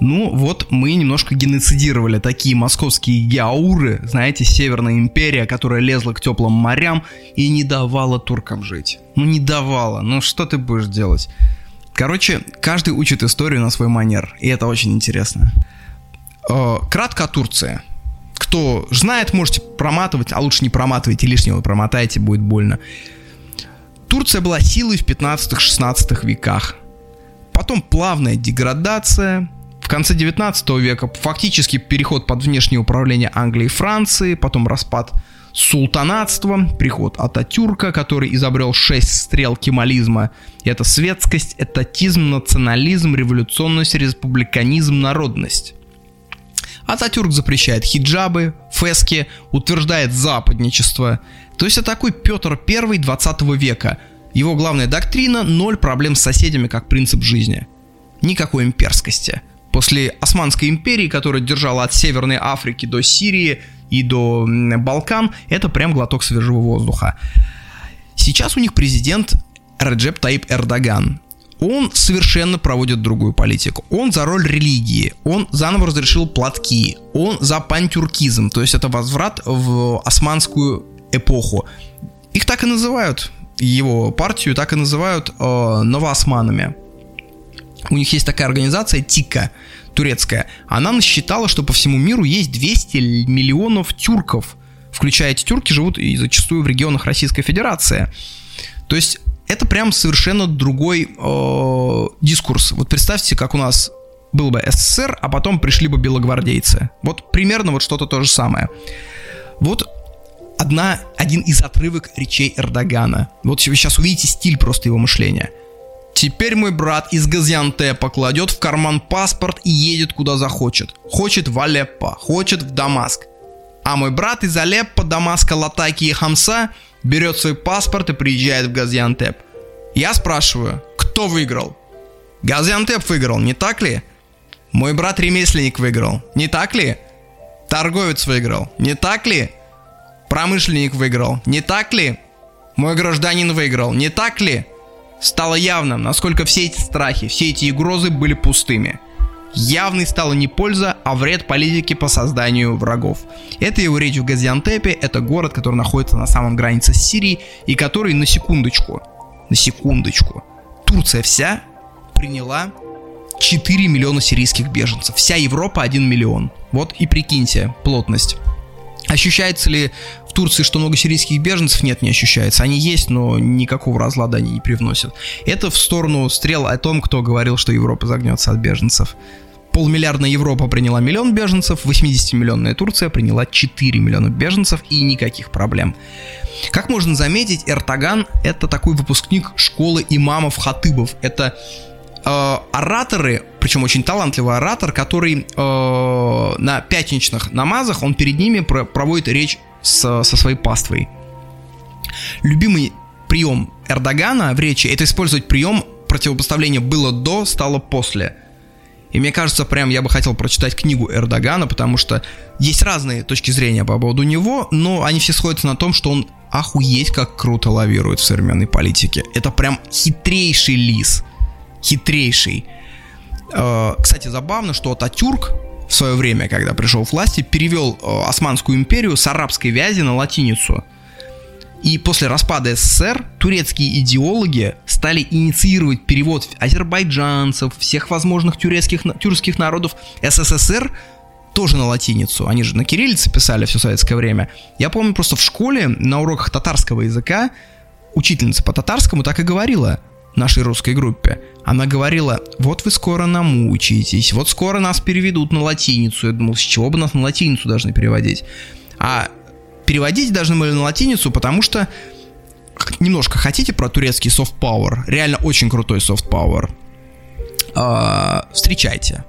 S1: Ну, вот мы немножко геноцидировали такие московские геауры, знаете, Северная империя, которая лезла к теплым морям и не давала туркам жить. Ну, не давала. Ну, что ты будешь делать? Короче, каждый учит историю на свой манер, и это очень интересно. Э, кратко о Турции. Кто знает, можете проматывать, а лучше не проматывайте лишнего, промотайте, будет больно. Турция была силой в 15-16 веках. Потом плавная деградация, в конце 19 века фактически переход под внешнее управление Англии и Франции, потом распад султанатства, приход Ататюрка, который изобрел шесть стрел кемализма. Это светскость, этатизм, национализм, революционность, республиканизм, народность. Ататюрк запрещает хиджабы, фески, утверждает западничество. То есть это такой Петр I 20 века. Его главная доктрина – ноль проблем с соседями как принцип жизни. Никакой имперскости – После Османской империи, которая держала от Северной Африки до Сирии и до Балкан, это прям глоток свежего воздуха. Сейчас у них президент Реджеп Таип Эрдоган. Он совершенно проводит другую политику. Он за роль религии, он заново разрешил платки, он за пантюркизм, то есть это возврат в османскую эпоху. Их так и называют, его партию так и называют э, новоосманами у них есть такая организация ТИКа, турецкая. Она насчитала, что по всему миру есть 200 миллионов тюрков. Включая эти тюрки живут и зачастую в регионах Российской Федерации. То есть это прям совершенно другой э, дискурс. Вот представьте, как у нас был бы СССР, а потом пришли бы белогвардейцы. Вот примерно вот что-то то же самое. Вот одна, один из отрывок речей Эрдогана. Вот вы сейчас увидите стиль просто его мышления. Теперь мой брат из Газиантепа кладет в карман паспорт и едет куда захочет. Хочет в Алеппо, хочет в Дамаск. А мой брат из Алеппо, Дамаска, Латаки и Хамса берет свой паспорт и приезжает в Газиантеп. Я спрашиваю, кто выиграл? Газиантеп выиграл, не так ли? Мой брат-ремесленник выиграл, не так ли? Торговец выиграл, не так ли? Промышленник выиграл, не так ли? Мой гражданин выиграл, не так ли? Стало явным, насколько все эти страхи, все эти угрозы были пустыми. Явной стала не польза, а вред политики по созданию врагов. Это его речь в Газиантепе, это город, который находится на самом границе с Сирией, и который, на секундочку, на секундочку, Турция вся приняла 4 миллиона сирийских беженцев. Вся Европа 1 миллион. Вот и прикиньте плотность. Ощущается ли в Турции, что много сирийских беженцев? Нет, не ощущается. Они есть, но никакого разлада они не привносят. Это в сторону стрел о том, кто говорил, что Европа загнется от беженцев. Полмиллиардная Европа приняла миллион беженцев, 80-миллионная Турция приняла 4 миллиона беженцев и никаких проблем. Как можно заметить, Эртоган — это такой выпускник школы имамов-хатыбов. Это э, ораторы, причем очень талантливый оратор, который э, на пятничных намазах, он перед ними про- проводит речь с, со своей паствой. Любимый прием Эрдогана в речи это использовать прием противопоставления было до, стало после. И мне кажется, прям я бы хотел прочитать книгу Эрдогана, потому что есть разные точки зрения по поводу него, но они все сходятся на том, что он охуеть как круто лавирует в современной политике. Это прям хитрейший лис хитрейший. Э, кстати, забавно, что Ататюрк в свое время, когда пришел к власти, перевел э, Османскую империю с арабской вязи на латиницу. И после распада СССР турецкие идеологи стали инициировать перевод азербайджанцев, всех возможных турецких, тюркских народов СССР тоже на латиницу. Они же на кириллице писали все советское время. Я помню просто в школе на уроках татарского языка учительница по татарскому так и говорила нашей русской группе. Она говорила, вот вы скоро намучаетесь, вот скоро нас переведут на латиницу. Я думал, с чего бы нас на латиницу должны переводить? А переводить должны были на латиницу, потому что немножко хотите про турецкий soft power? Реально очень крутой soft power. А, встречайте.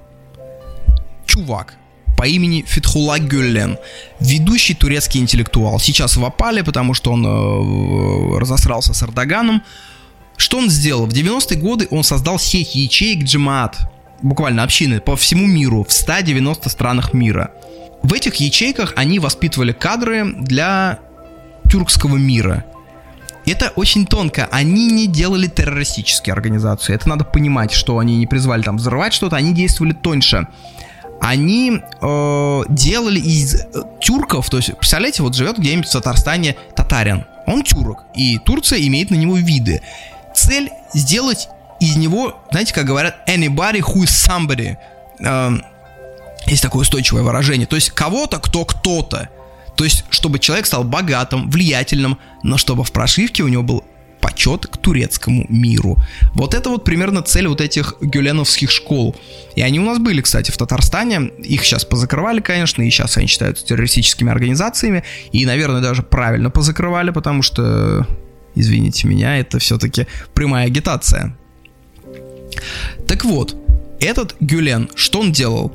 S1: Чувак по имени Фитхула Гюллен, ведущий турецкий интеллектуал. Сейчас в опале, потому что он э, разосрался с Эрдоганом. Что он сделал? В 90-е годы он создал сеть ячеек Джимаат, буквально общины, по всему миру, в 190 странах мира. В этих ячейках они воспитывали кадры для тюркского мира. Это очень тонко. Они не делали террористические организации. Это надо понимать, что они не призвали там взрывать что-то, они действовали тоньше. Они э, делали из э, тюрков, то есть, представляете, вот живет где-нибудь в Татарстане татарин. Он тюрок, и Турция имеет на него виды цель сделать из него, знаете, как говорят, anybody who is somebody. Эм, есть такое устойчивое выражение. То есть кого-то, кто кто-то. То есть, чтобы человек стал богатым, влиятельным, но чтобы в прошивке у него был почет к турецкому миру. Вот это вот примерно цель вот этих гюленовских школ. И они у нас были, кстати, в Татарстане. Их сейчас позакрывали, конечно, и сейчас они считаются террористическими организациями. И, наверное, даже правильно позакрывали, потому что извините меня, это все-таки прямая агитация. Так вот, этот Гюлен, что он делал?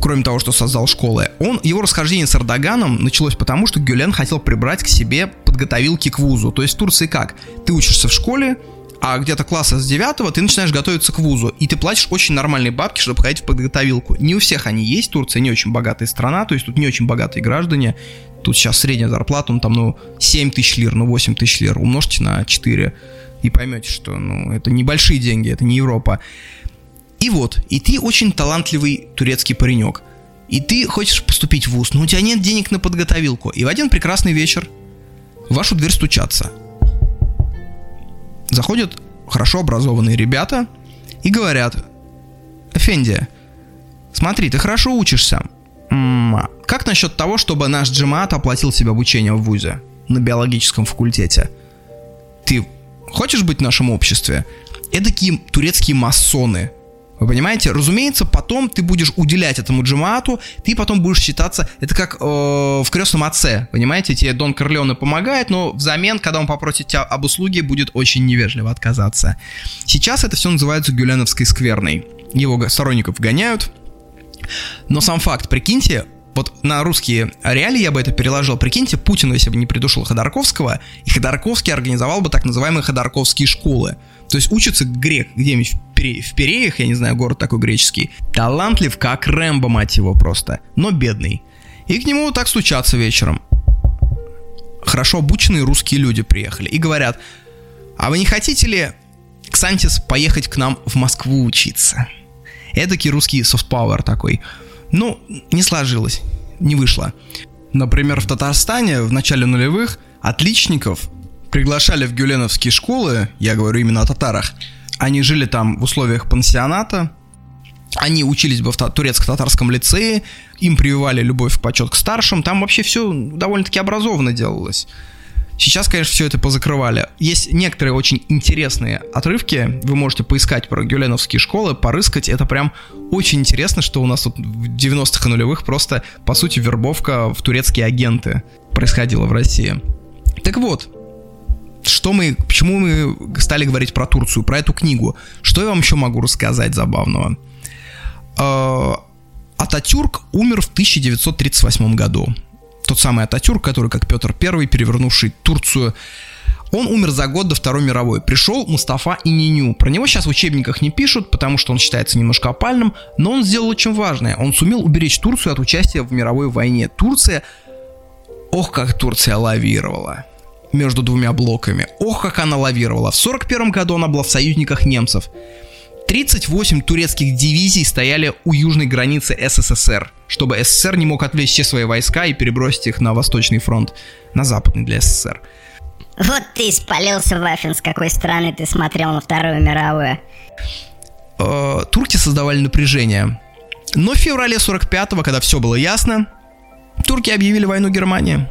S1: Кроме того, что создал школы, он, его расхождение с Эрдоганом началось потому, что Гюлен хотел прибрать к себе подготовилки к вузу. То есть в Турции как? Ты учишься в школе, а где-то класса с 9 ты начинаешь готовиться к вузу, и ты платишь очень нормальные бабки, чтобы ходить в подготовилку. Не у всех они есть, Турция не очень богатая страна, то есть тут не очень богатые граждане, Тут сейчас средняя зарплата, ну там, ну, 7 тысяч лир, ну, 8 тысяч лир. Умножьте на 4 и поймете, что, ну, это небольшие деньги, это не Европа. И вот, и ты очень талантливый турецкий паренек. И ты хочешь поступить в ВУЗ, но у тебя нет денег на подготовилку. И в один прекрасный вечер в вашу дверь стучатся. Заходят хорошо образованные ребята и говорят, Эфенди, смотри, ты хорошо учишься, как насчет того, чтобы наш джемаат оплатил себе обучение в ВУЗе на биологическом факультете? Ты хочешь быть в нашем обществе? Эдакие турецкие масоны. Вы понимаете? Разумеется, потом ты будешь уделять этому джемаату, ты потом будешь считаться... Это как э, в «Крестном отце», понимаете? Тебе Дон Корлеоне помогает, но взамен, когда он попросит тебя об услуге, будет очень невежливо отказаться. Сейчас это все называется Гюленовской скверной. Его сторонников гоняют. Но сам факт, прикиньте, вот на русские реалии я бы это переложил. Прикиньте, Путин, если бы не придушил Ходорковского, и Ходорковский организовал бы так называемые Ходорковские школы. То есть учится грек где-нибудь в, Пере... в Переях, я не знаю, город такой греческий. Талантлив, как Рэмбо, мать его просто, но бедный. И к нему так стучатся вечером. Хорошо обученные русские люди приехали и говорят, а вы не хотите ли, Ксантис, поехать к нам в Москву учиться? Эдакий русский soft power такой. Ну, не сложилось, не вышло. Например, в Татарстане в начале нулевых отличников приглашали в гюленовские школы, я говорю именно о татарах, они жили там в условиях пансионата, они учились бы в турецко-татарском лицее, им прививали любовь к почет к старшим, там вообще все довольно-таки образованно делалось. Сейчас, конечно, все это позакрывали. Есть некоторые очень интересные отрывки. Вы можете поискать про гюленовские школы, порыскать. Это прям очень интересно, что у нас тут в 90-х и нулевых просто, по сути, вербовка в турецкие агенты происходила в России. Так вот, что мы, почему мы стали говорить про Турцию, про эту книгу? Что я вам еще могу рассказать забавного? А, Ататюрк умер в 1938 году тот самый Ататюрк, который, как Петр I, перевернувший Турцию, он умер за год до Второй мировой. Пришел Мустафа Ининю. Про него сейчас в учебниках не пишут, потому что он считается немножко опальным, но он сделал очень важное. Он сумел уберечь Турцию от участия в мировой войне. Турция... Ох, как Турция лавировала между двумя блоками. Ох, как она лавировала. В 1941 году она была в союзниках немцев. 38 турецких дивизий стояли у южной границы СССР, чтобы СССР не мог отвлечь все свои войска и перебросить их на Восточный фронт, на Западный для СССР.
S2: Вот ты спалился, Вафин, с какой стороны ты смотрел на Вторую мировую.
S1: Э, турки создавали напряжение. Но в феврале 45-го, когда все было ясно, турки объявили войну Германии.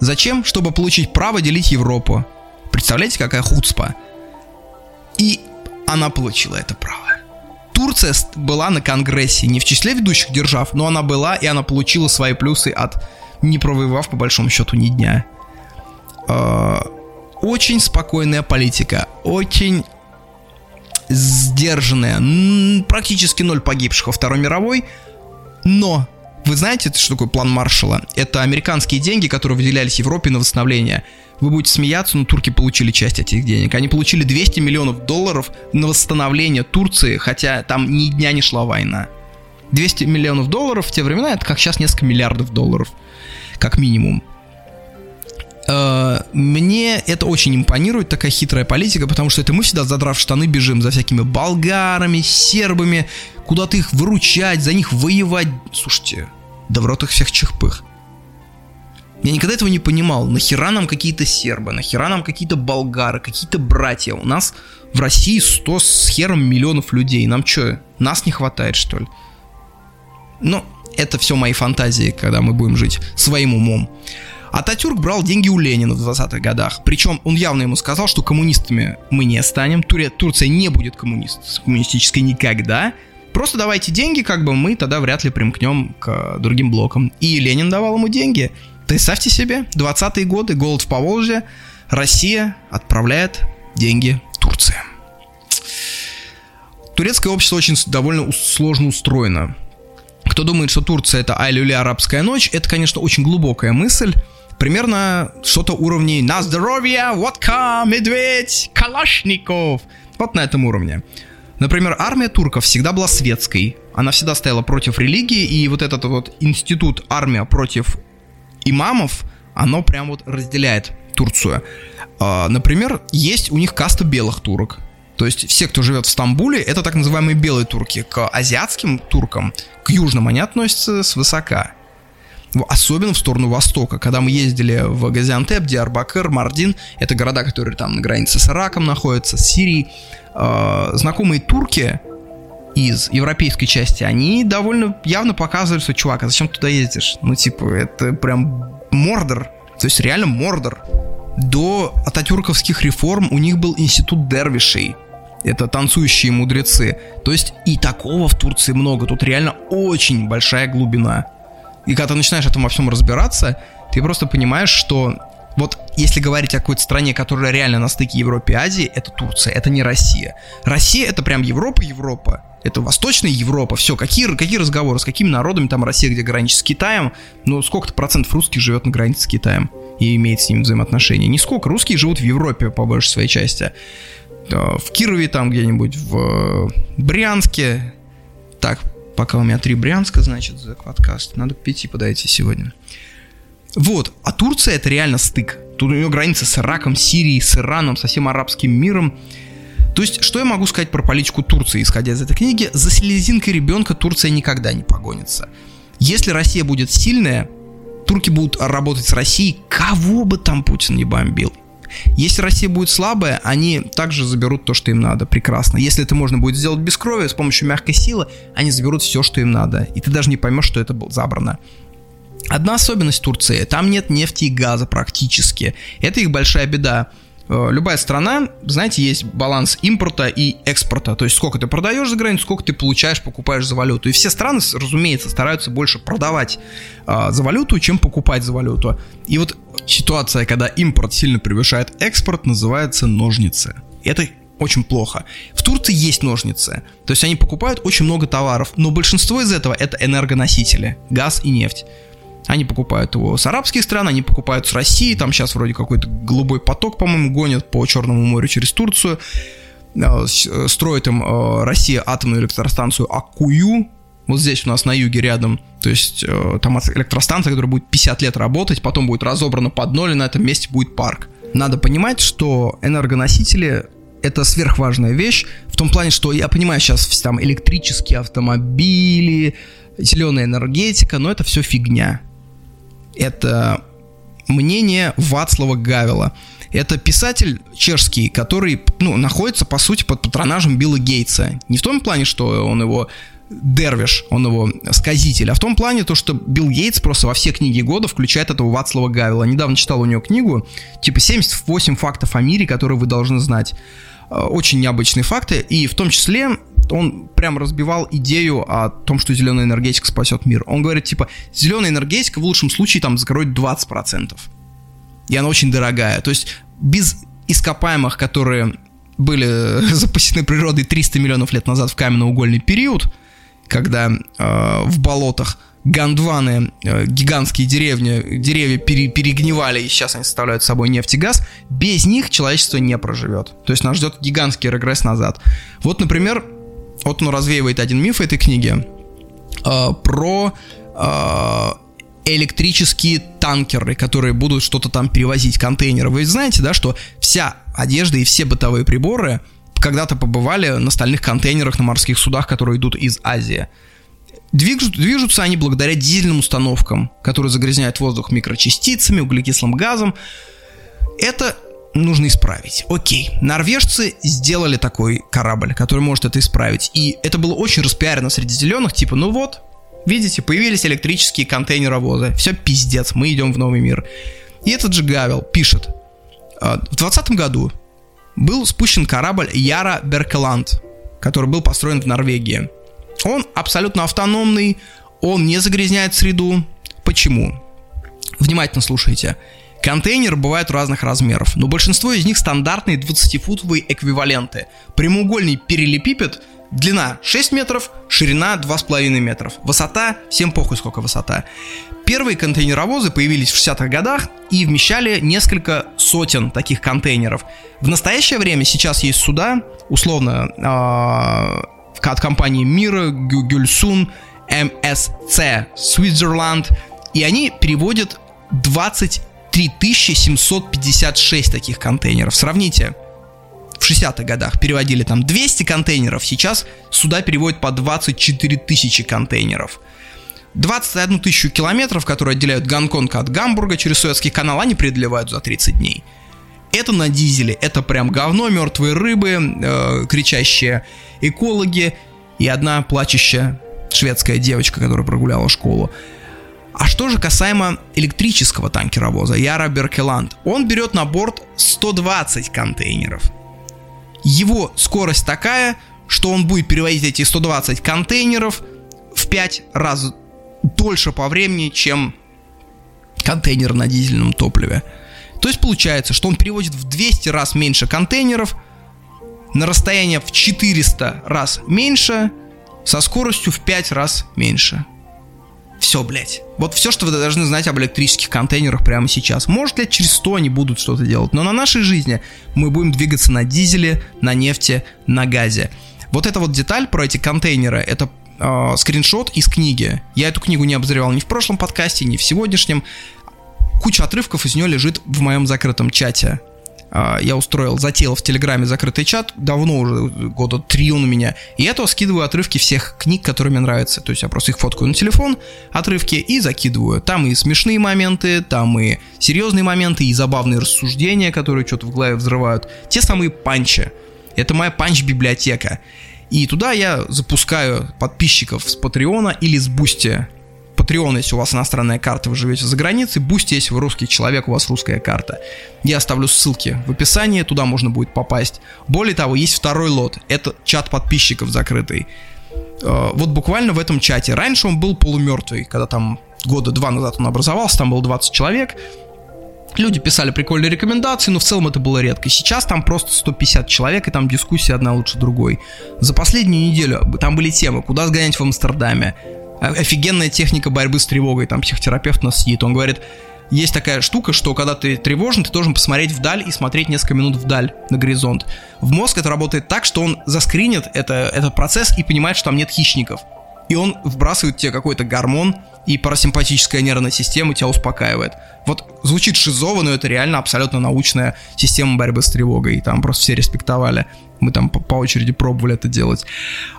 S1: Зачем? Чтобы получить право делить Европу. Представляете, какая хуцпа? И она получила это право. Турция была на Конгрессе не в числе ведущих держав, но она была, и она получила свои плюсы от не провоевав по большому счету ни дня. А, очень спокойная политика, очень сдержанная, практически ноль погибших во Второй мировой, но вы знаете, что такое план Маршалла? Это американские деньги, которые выделялись Европе на восстановление – вы будете смеяться, но турки получили часть этих денег. Они получили 200 миллионов долларов на восстановление Турции, хотя там ни дня не шла война. 200 миллионов долларов в те времена это как сейчас несколько миллиардов долларов, как минимум. Мне это очень импонирует, такая хитрая политика, потому что это мы всегда, задрав штаны, бежим за всякими болгарами, сербами, куда-то их выручать, за них воевать. Слушайте, да в рот их всех чихпых. Я никогда этого не понимал. Нахера нам какие-то сербы, нахера нам какие-то болгары, какие-то братья. У нас в России 100 с хером миллионов людей. Нам что, нас не хватает, что ли? Ну, это все мои фантазии, когда мы будем жить своим умом. Ататюрк брал деньги у Ленина в 20-х годах. Причем он явно ему сказал, что коммунистами мы не станем. Тур... Турция не будет коммунист... коммунистической никогда. Просто давайте деньги, как бы мы тогда вряд ли примкнем к другим блокам. И Ленин давал ему деньги. Представьте себе, 20-е годы, голод в Поволжье, Россия отправляет деньги Турции. Турецкое общество очень довольно сложно устроено. Кто думает, что Турция это ай арабская ночь, это, конечно, очень глубокая мысль. Примерно что-то уровней «На здоровье! Водка! Медведь! Калашников!» Вот на этом уровне. Например, армия турков всегда была светской. Она всегда стояла против религии, и вот этот вот институт армия против имамов, оно прям вот разделяет Турцию. А, например, есть у них каста белых турок. То есть все, кто живет в Стамбуле, это так называемые белые турки. К азиатским туркам, к южным они относятся свысока. Особенно в сторону востока. Когда мы ездили в Газиантеп, Диарбакыр, Мардин, это города, которые там на границе с Ираком находятся, с Сирией, э, знакомые турки, из европейской части, они довольно явно показывают, что, чувак, а зачем ты туда ездишь? Ну, типа, это прям Мордор. То есть реально Мордор. До ататюрковских реформ у них был институт дервишей. Это танцующие мудрецы. То есть и такого в Турции много. Тут реально очень большая глубина. И когда ты начинаешь этом во всем разбираться, ты просто понимаешь, что вот если говорить о какой-то стране, которая реально на стыке Европы и Азии, это Турция, это не Россия. Россия это прям Европа, Европа. Это Восточная Европа. Все, какие, какие разговоры, с какими народами там Россия, где граничит с Китаем. Ну, сколько-то процентов русских живет на границе с Китаем и имеет с ним взаимоотношения. Нисколько. Русские живут в Европе по большей своей части. В Кирове там где-нибудь, в Брянске. Так, пока у меня три Брянска, значит, за подкаст. Надо к пяти подойти сегодня. Вот, а Турция это реально стык. Тут у нее граница с Ираком, Сирией, с Ираном, со всем арабским миром. То есть, что я могу сказать про политику Турции, исходя из этой книги? За селезинкой ребенка Турция никогда не погонится. Если Россия будет сильная, турки будут работать с Россией, кого бы там Путин не бомбил. Если Россия будет слабая, они также заберут то, что им надо. Прекрасно. Если это можно будет сделать без крови, с помощью мягкой силы, они заберут все, что им надо. И ты даже не поймешь, что это было забрано. Одна особенность Турции, там нет нефти и газа практически. Это их большая беда. Э, любая страна, знаете, есть баланс импорта и экспорта. То есть сколько ты продаешь за границу, сколько ты получаешь, покупаешь за валюту. И все страны, разумеется, стараются больше продавать э, за валюту, чем покупать за валюту. И вот ситуация, когда импорт сильно превышает экспорт, называется ножницы. Это очень плохо. В Турции есть ножницы, то есть они покупают очень много товаров, но большинство из этого это энергоносители, газ и нефть. Они покупают его с арабских стран, они покупают с России, там сейчас вроде какой-то голубой поток, по-моему, гонят по Черному морю через Турцию. Э, э, строит им э, Россия атомную электростанцию Акую, вот здесь у нас на юге рядом, то есть там электростанция, которая будет 50 лет работать, потом будет разобрана под ноль, и на этом месте будет парк. Надо понимать, что энергоносители это сверхважная вещь, в том плане, что я понимаю сейчас там электрические автомобили, зеленая энергетика, но это все фигня это мнение Вацлава Гавела. Это писатель чешский, который ну, находится, по сути, под патронажем Билла Гейтса. Не в том плане, что он его дервиш, он его сказитель, а в том плане то, что Билл Гейтс просто во все книги года включает этого Вацлава Гавела. Недавно читал у него книгу, типа 78 фактов о мире, которые вы должны знать. Э, очень необычные факты, и в том числе он прям разбивал идею о том, что зеленая энергетика спасет мир. Он говорит, типа, зеленая энергетика в лучшем случае там закроет 20%. И она очень дорогая. То есть без ископаемых, которые были запасены природой 300 миллионов лет назад в каменноугольный период, когда э, в болотах Гондваны, э, гигантские деревни, деревья пере, перегнивали, и сейчас они составляют собой нефть и газ, без них человечество не проживет. То есть нас ждет гигантский регресс назад. Вот, например, вот он развеивает один миф этой книги э, про э, электрические танкеры, которые будут что-то там перевозить, контейнеры. Вы знаете, да, что вся одежда и все бытовые приборы когда-то побывали на стальных контейнерах на морских судах, которые идут из Азии. Движут, движутся они благодаря дизельным установкам, которые загрязняют воздух микрочастицами, углекислым газом. Это нужно исправить. Окей, норвежцы сделали такой корабль, который может это исправить. И это было очень распиарено среди зеленых, типа, ну вот, видите, появились электрические контейнеровозы. Все пиздец, мы идем в новый мир. И этот же Гавел пишет. «А, в 20 году был спущен корабль Яра Беркеланд, который был построен в Норвегии. Он абсолютно автономный, он не загрязняет среду. Почему? Внимательно слушайте. Контейнеры бывают разных размеров, но большинство из них стандартные 20-футовые эквиваленты. Прямоугольный перелепипед, длина 6 метров, ширина 2,5 метров. Высота, всем похуй сколько высота. Первые контейнеровозы появились в 60-х годах и вмещали несколько сотен таких контейнеров. В настоящее время сейчас есть суда, условно, э, от компании Мира, Гюльсун, МСЦ, Switzerland, и они переводят 23 756 таких контейнеров. Сравните, в 60-х годах переводили там 200 контейнеров, сейчас сюда переводят по 24 тысячи контейнеров. 21 тысячу километров, которые отделяют Гонконг от Гамбурга через Суэцкий канал, они преодолевают за 30 дней. Это на дизеле, это прям говно, мертвые рыбы, э, кричащие экологи и одна плачущая шведская девочка, которая прогуляла школу. А что же касаемо электрического танкеровоза Яра Беркеланд? Он берет на борт 120 контейнеров. его скорость такая, что он будет перевозить эти 120 контейнеров в 5 раз дольше по времени, чем контейнер на дизельном топливе. То есть получается, что он перевозит в 200 раз меньше контейнеров, на расстояние в 400 раз меньше, со скоростью в 5 раз меньше. Все, блядь. Вот все, что вы должны знать об электрических контейнерах прямо сейчас. Может, лет через 100 они будут что-то делать, но на нашей жизни мы будем двигаться на дизеле, на нефти, на газе. Вот эта вот деталь про эти контейнеры, это э, скриншот из книги. Я эту книгу не обозревал ни в прошлом подкасте, ни в сегодняшнем. Куча отрывков из нее лежит в моем закрытом чате. А, я устроил, затеял в Телеграме закрытый чат, давно уже, года три он у меня, и я то скидываю отрывки всех книг, которые мне нравятся, то есть я просто их фоткаю на телефон, отрывки, и закидываю. Там и смешные моменты, там и серьезные моменты, и забавные рассуждения, которые что-то в голове взрывают. Те самые панчи. Это моя панч-библиотека. И туда я запускаю подписчиков с Патреона или с Бусти. Patreon, если у вас иностранная карта, вы живете за границей, Boosty, если вы русский человек, у вас русская карта. Я оставлю ссылки в описании, туда можно будет попасть. Более того, есть второй лот, это чат подписчиков закрытый. Э, вот буквально в этом чате. Раньше он был полумертвый, когда там года два назад он образовался, там было 20 человек. Люди писали прикольные рекомендации, но в целом это было редко. Сейчас там просто 150 человек, и там дискуссия одна лучше другой. За последнюю неделю там были темы, куда сгонять в Амстердаме, офигенная техника борьбы с тревогой, там психотерапевт у нас сидит, он говорит, есть такая штука, что когда ты тревожен, ты должен посмотреть вдаль и смотреть несколько минут вдаль на горизонт. В мозг это работает так, что он заскринит это, этот процесс и понимает, что там нет хищников. И он вбрасывает тебе какой-то гормон, и парасимпатическая нервная система тебя успокаивает. Вот звучит шизово, но это реально абсолютно научная система борьбы с тревогой, и там просто все респектовали. Мы там по, по очереди пробовали это делать.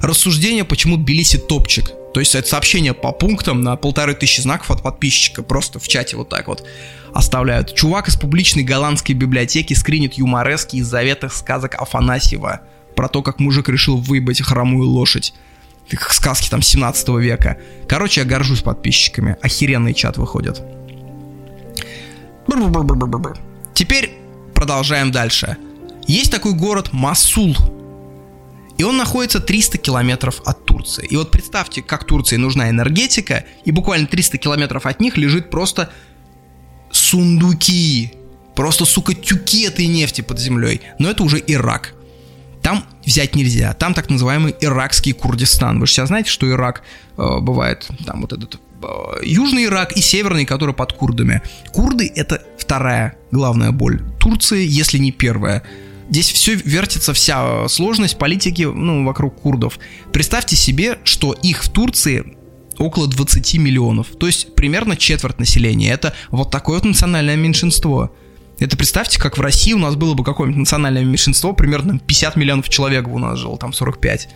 S1: Рассуждение, почему Тбилиси топчик. То есть это сообщение по пунктам на полторы тысячи знаков от подписчика просто в чате вот так вот оставляют. Чувак из публичной голландской библиотеки скринит юморески из заветных сказок Афанасьева про то, как мужик решил выебать хромую лошадь. Сказки там 17 века. Короче, я горжусь подписчиками. Охеренный чат выходит. Теперь продолжаем дальше. Есть такой город Масул и он находится 300 километров от Турции. И вот представьте, как Турции нужна энергетика, и буквально 300 километров от них лежит просто сундуки. Просто, сука, тюки этой нефти под землей. Но это уже Ирак. Там взять нельзя. Там так называемый иракский Курдистан. Вы же сейчас знаете, что Ирак э, бывает, там вот этот э, южный Ирак и северный, который под курдами. Курды это вторая главная боль Турции, если не первая здесь все вертится, вся сложность политики ну, вокруг курдов. Представьте себе, что их в Турции около 20 миллионов. То есть примерно четверть населения. Это вот такое вот национальное меньшинство. Это представьте, как в России у нас было бы какое-нибудь национальное меньшинство, примерно 50 миллионов человек бы у нас жило, там 45.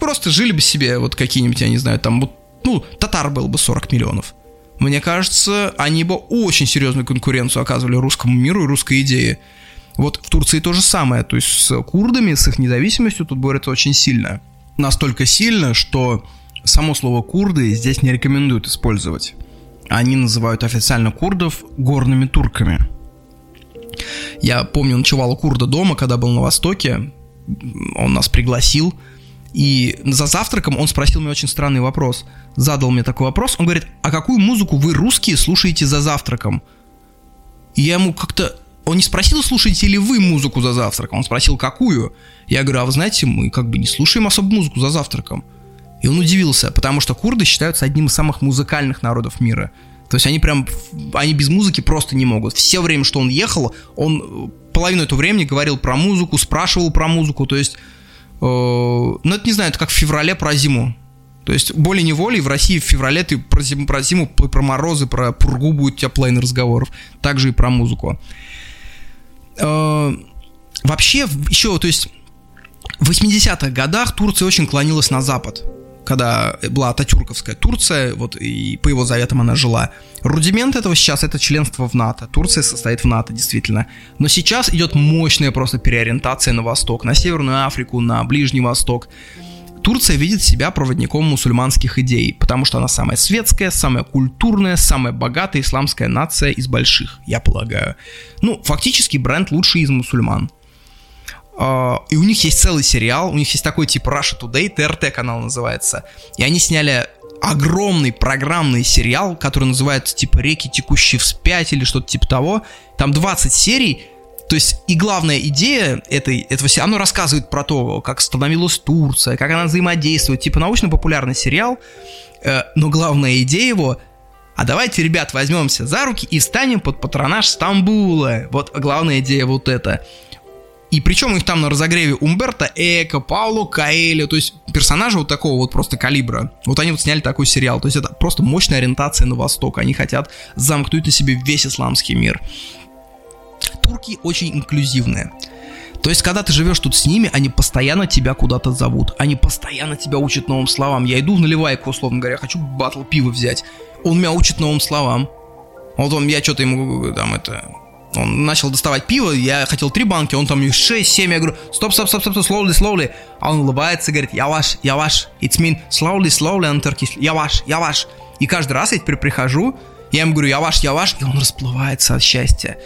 S1: Просто жили бы себе вот какие-нибудь, я не знаю, там вот, ну, татар было бы 40 миллионов. Мне кажется, они бы очень серьезную конкуренцию оказывали русскому миру и русской идее. Вот в Турции то же самое, то есть с курдами, с их независимостью тут борются очень сильно. Настолько сильно, что само слово «курды» здесь не рекомендуют использовать. Они называют официально курдов горными турками. Я помню, ночевал курда дома, когда был на Востоке. Он нас пригласил. И за завтраком он спросил мне очень странный вопрос. Задал мне такой вопрос. Он говорит, а какую музыку вы, русские, слушаете за завтраком? И я ему как-то он не спросил, слушаете ли вы музыку за завтраком, он спросил, какую. Я говорю, а вы знаете, мы как бы не слушаем особо музыку за завтраком. И он удивился, потому что курды считаются одним из самых музыкальных народов мира. То есть они прям, они без музыки просто не могут. Все время, что он ехал, он э, половину этого времени говорил про музыку, спрашивал про музыку, то есть, э, ну это не знаю, это как в феврале про зиму. То есть волей-неволей в России в феврале ты про зиму, про, зиму, про морозы, про пургу будет у тебя половина разговоров. Также и про музыку. Э, вообще, еще, то есть, в 80-х годах Турция очень клонилась на Запад когда была Ататюрковская Турция, вот и по его заветам она жила. Рудимент этого сейчас это членство в НАТО. Турция состоит в НАТО, действительно. Но сейчас идет мощная просто переориентация на восток, на Северную Африку, на Ближний Восток. Турция видит себя проводником мусульманских идей, потому что она самая светская, самая культурная, самая богатая исламская нация из больших, я полагаю. Ну, фактически бренд лучший из мусульман. э, и у них есть целый сериал, у них есть такой типа Russia Today, ТРТ канал называется, и они сняли огромный программный сериал, который называется типа «Реки, текущие вспять» или что-то типа того. Там 20 серий, то есть и главная идея этой, этого сериала, оно рассказывает про то, как становилась Турция, как она взаимодействует, типа научно-популярный сериал, э, но главная идея его а давайте, ребят, возьмемся за руки и встанем под патронаж Стамбула. Вот главная идея вот эта. И причем у них там на разогреве Умберто Эко, Пауло Каэльо, то есть персонажи вот такого вот просто калибра. Вот они вот сняли такой сериал. То есть это просто мощная ориентация на Восток. Они хотят замкнуть на себе весь исламский мир. Турки очень инклюзивные. То есть, когда ты живешь тут с ними, они постоянно тебя куда-то зовут. Они постоянно тебя учат новым словам. Я иду в наливайку, условно говоря, хочу батл пива взять. Он меня учит новым словам. Вот он, я что-то ему там это он начал доставать пиво, я хотел три банки, он там 6-7, я говорю, стоп, стоп, стоп, стоп, slowly, slowly. А он улыбается говорит, я ваш, я ваш. It's mean slowly, slowly on Turkish, я ваш, я ваш. И каждый раз я теперь прихожу, я ему говорю, я ваш, я ваш, и он расплывается от счастья.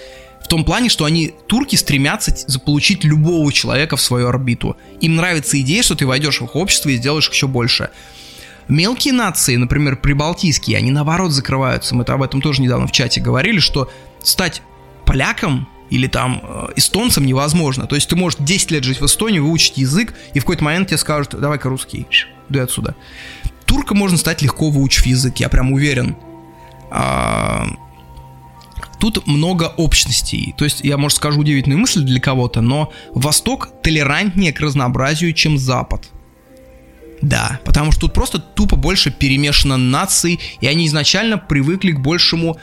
S1: В том плане, что они, турки, стремятся заполучить любого человека в свою орбиту. Им нравится идея, что ты войдешь в их общество и сделаешь еще больше. Мелкие нации, например, прибалтийские, они наоборот закрываются. Мы об этом тоже недавно в чате говорили, что стать полякам или там э, эстонцам невозможно. То есть ты можешь 10 лет жить в Эстонии, выучить язык, и в какой-то момент тебе скажут, давай-ка русский, дуй отсюда. Турка можно стать легко, выучив язык, я прям уверен. А, тут много общностей. То есть я, может, скажу удивительную мысль для кого-то, но Восток толерантнее к разнообразию, чем Запад. Да, потому что тут просто тупо больше перемешано наций, и они изначально привыкли к большему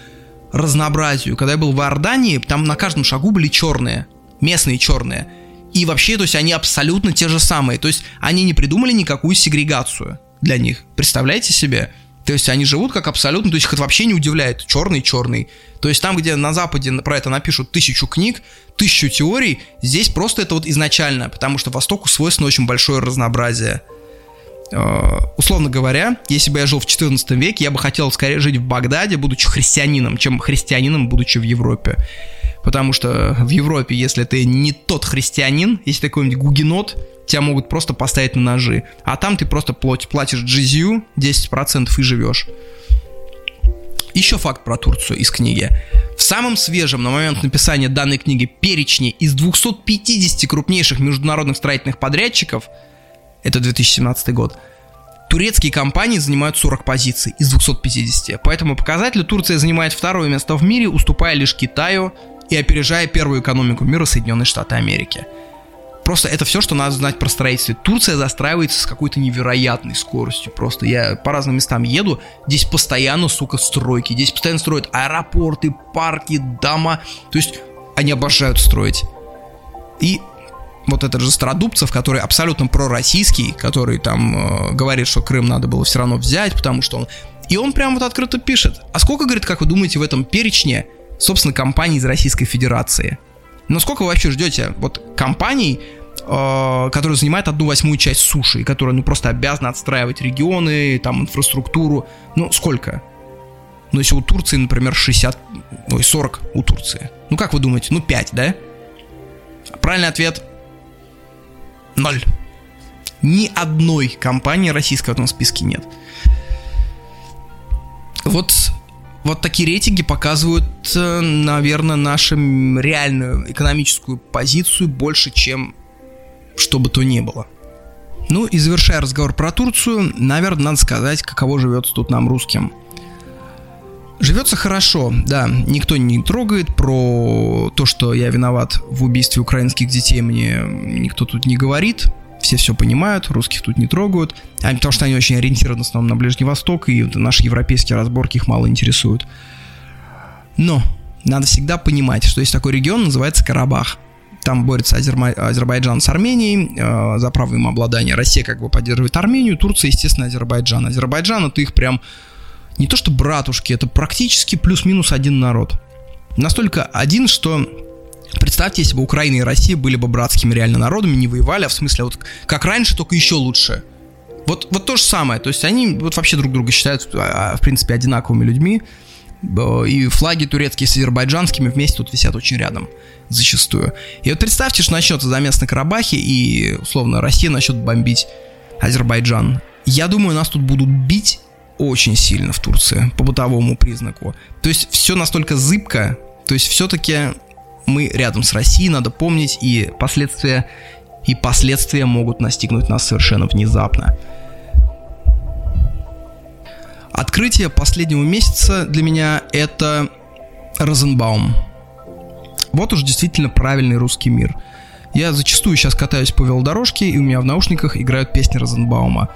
S1: разнообразию. Когда я был в Иордании, там на каждом шагу были черные, местные черные. И вообще, то есть они абсолютно те же самые. То есть они не придумали никакую сегрегацию для них. Представляете себе? То есть они живут как абсолютно, то есть их это вообще не удивляет. Черный, черный. То есть там, где на Западе про это напишут тысячу книг, тысячу теорий, здесь просто это вот изначально, потому что Востоку свойственно очень большое разнообразие. Э, условно говоря, если бы я жил в 14 веке, я бы хотел скорее жить в Багдаде, будучи христианином, чем христианином, будучи в Европе. Потому что в Европе, если ты не тот христианин, если ты какой-нибудь гугенот, тебя могут просто поставить на ножи. А там ты просто платишь джизью 10% и живешь. Еще факт про Турцию из книги. В самом свежем на момент написания данной книги перечне из 250 крупнейших международных строительных подрядчиков – это 2017 год, турецкие компании занимают 40 позиций из 250. По этому показателю Турция занимает второе место в мире, уступая лишь Китаю и опережая первую экономику мира Соединенные Штаты Америки. Просто это все, что надо знать про строительство. Турция застраивается с какой-то невероятной скоростью. Просто я по разным местам еду, здесь постоянно, сука, стройки. Здесь постоянно строят аэропорты, парки, дома. То есть они обожают строить. И вот этот же Стародубцев, который абсолютно пророссийский, который там э, говорит, что Крым надо было все равно взять, потому что он... И он прям вот открыто пишет. А сколько, говорит, как вы думаете, в этом перечне, собственно, компаний из Российской Федерации? Ну, сколько вы вообще ждете вот компаний, э, которые занимают одну восьмую часть суши, и которые, ну, просто обязаны отстраивать регионы, там, инфраструктуру? Ну, сколько? Ну, если у Турции, например, 60, ой, 40 у Турции. Ну, как вы думаете? Ну, 5, да? Правильный ответ Ноль. Ни одной компании российской в этом списке нет. Вот, вот такие рейтинги показывают, э, наверное, нашу реальную экономическую позицию больше, чем что бы то ни было. Ну и завершая разговор про Турцию, наверное, надо сказать, каково живется тут нам русским. Живется хорошо, да, никто не трогает про то, что я виноват в убийстве украинских детей, мне никто тут не говорит, все все понимают, русских тут не трогают, а, потому что они очень ориентированы в основном на Ближний Восток, и наши европейские разборки их мало интересуют. Но надо всегда понимать, что есть такой регион, называется Карабах. Там борется Азербай... Азербайджан с Арменией э, за право им обладания. Россия как бы поддерживает Армению, Турция, естественно, Азербайджан. Азербайджан это их прям не то что братушки, это практически плюс-минус один народ. Настолько один, что Представьте, если бы Украина и Россия были бы братскими реально народами, не воевали, а в смысле вот как раньше, только еще лучше. Вот, вот то же самое. То есть они вот вообще друг друга считают, а, в принципе, одинаковыми людьми. И флаги турецкие с азербайджанскими вместе тут висят очень рядом, зачастую. И вот представьте, что начнется замес на Карабахе, и, условно, Россия начнет бомбить Азербайджан. Я думаю, нас тут будут бить очень сильно в Турции по бытовому признаку. То есть все настолько зыбко, то есть все-таки мы рядом с Россией, надо помнить, и последствия, и последствия могут настигнуть нас совершенно внезапно. Открытие последнего месяца для меня это Розенбаум. Вот уж действительно правильный русский мир. Я зачастую сейчас катаюсь по велодорожке, и у меня в наушниках играют песни Розенбаума.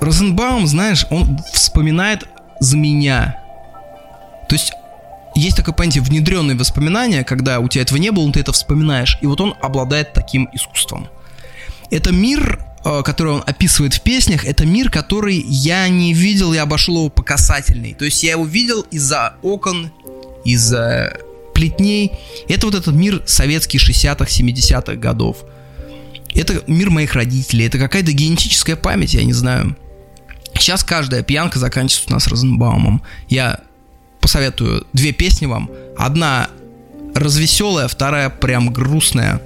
S1: Розенбаум, знаешь, он вспоминает за меня. То есть есть такое понятие внедренные воспоминания, когда у тебя этого не было, но ты это вспоминаешь. И вот он обладает таким искусством. Это мир, э, который он описывает в песнях, это мир, который я не видел, я обошел его по касательной. То есть я его видел из-за окон, из-за плетней. Это вот этот мир советский 60-х, 70-х годов. Это мир моих родителей, это какая-то генетическая память, я не знаю. Сейчас каждая пьянка заканчивается у нас Розенбаумом. Я посоветую две песни вам. Одна развеселая, вторая прям грустная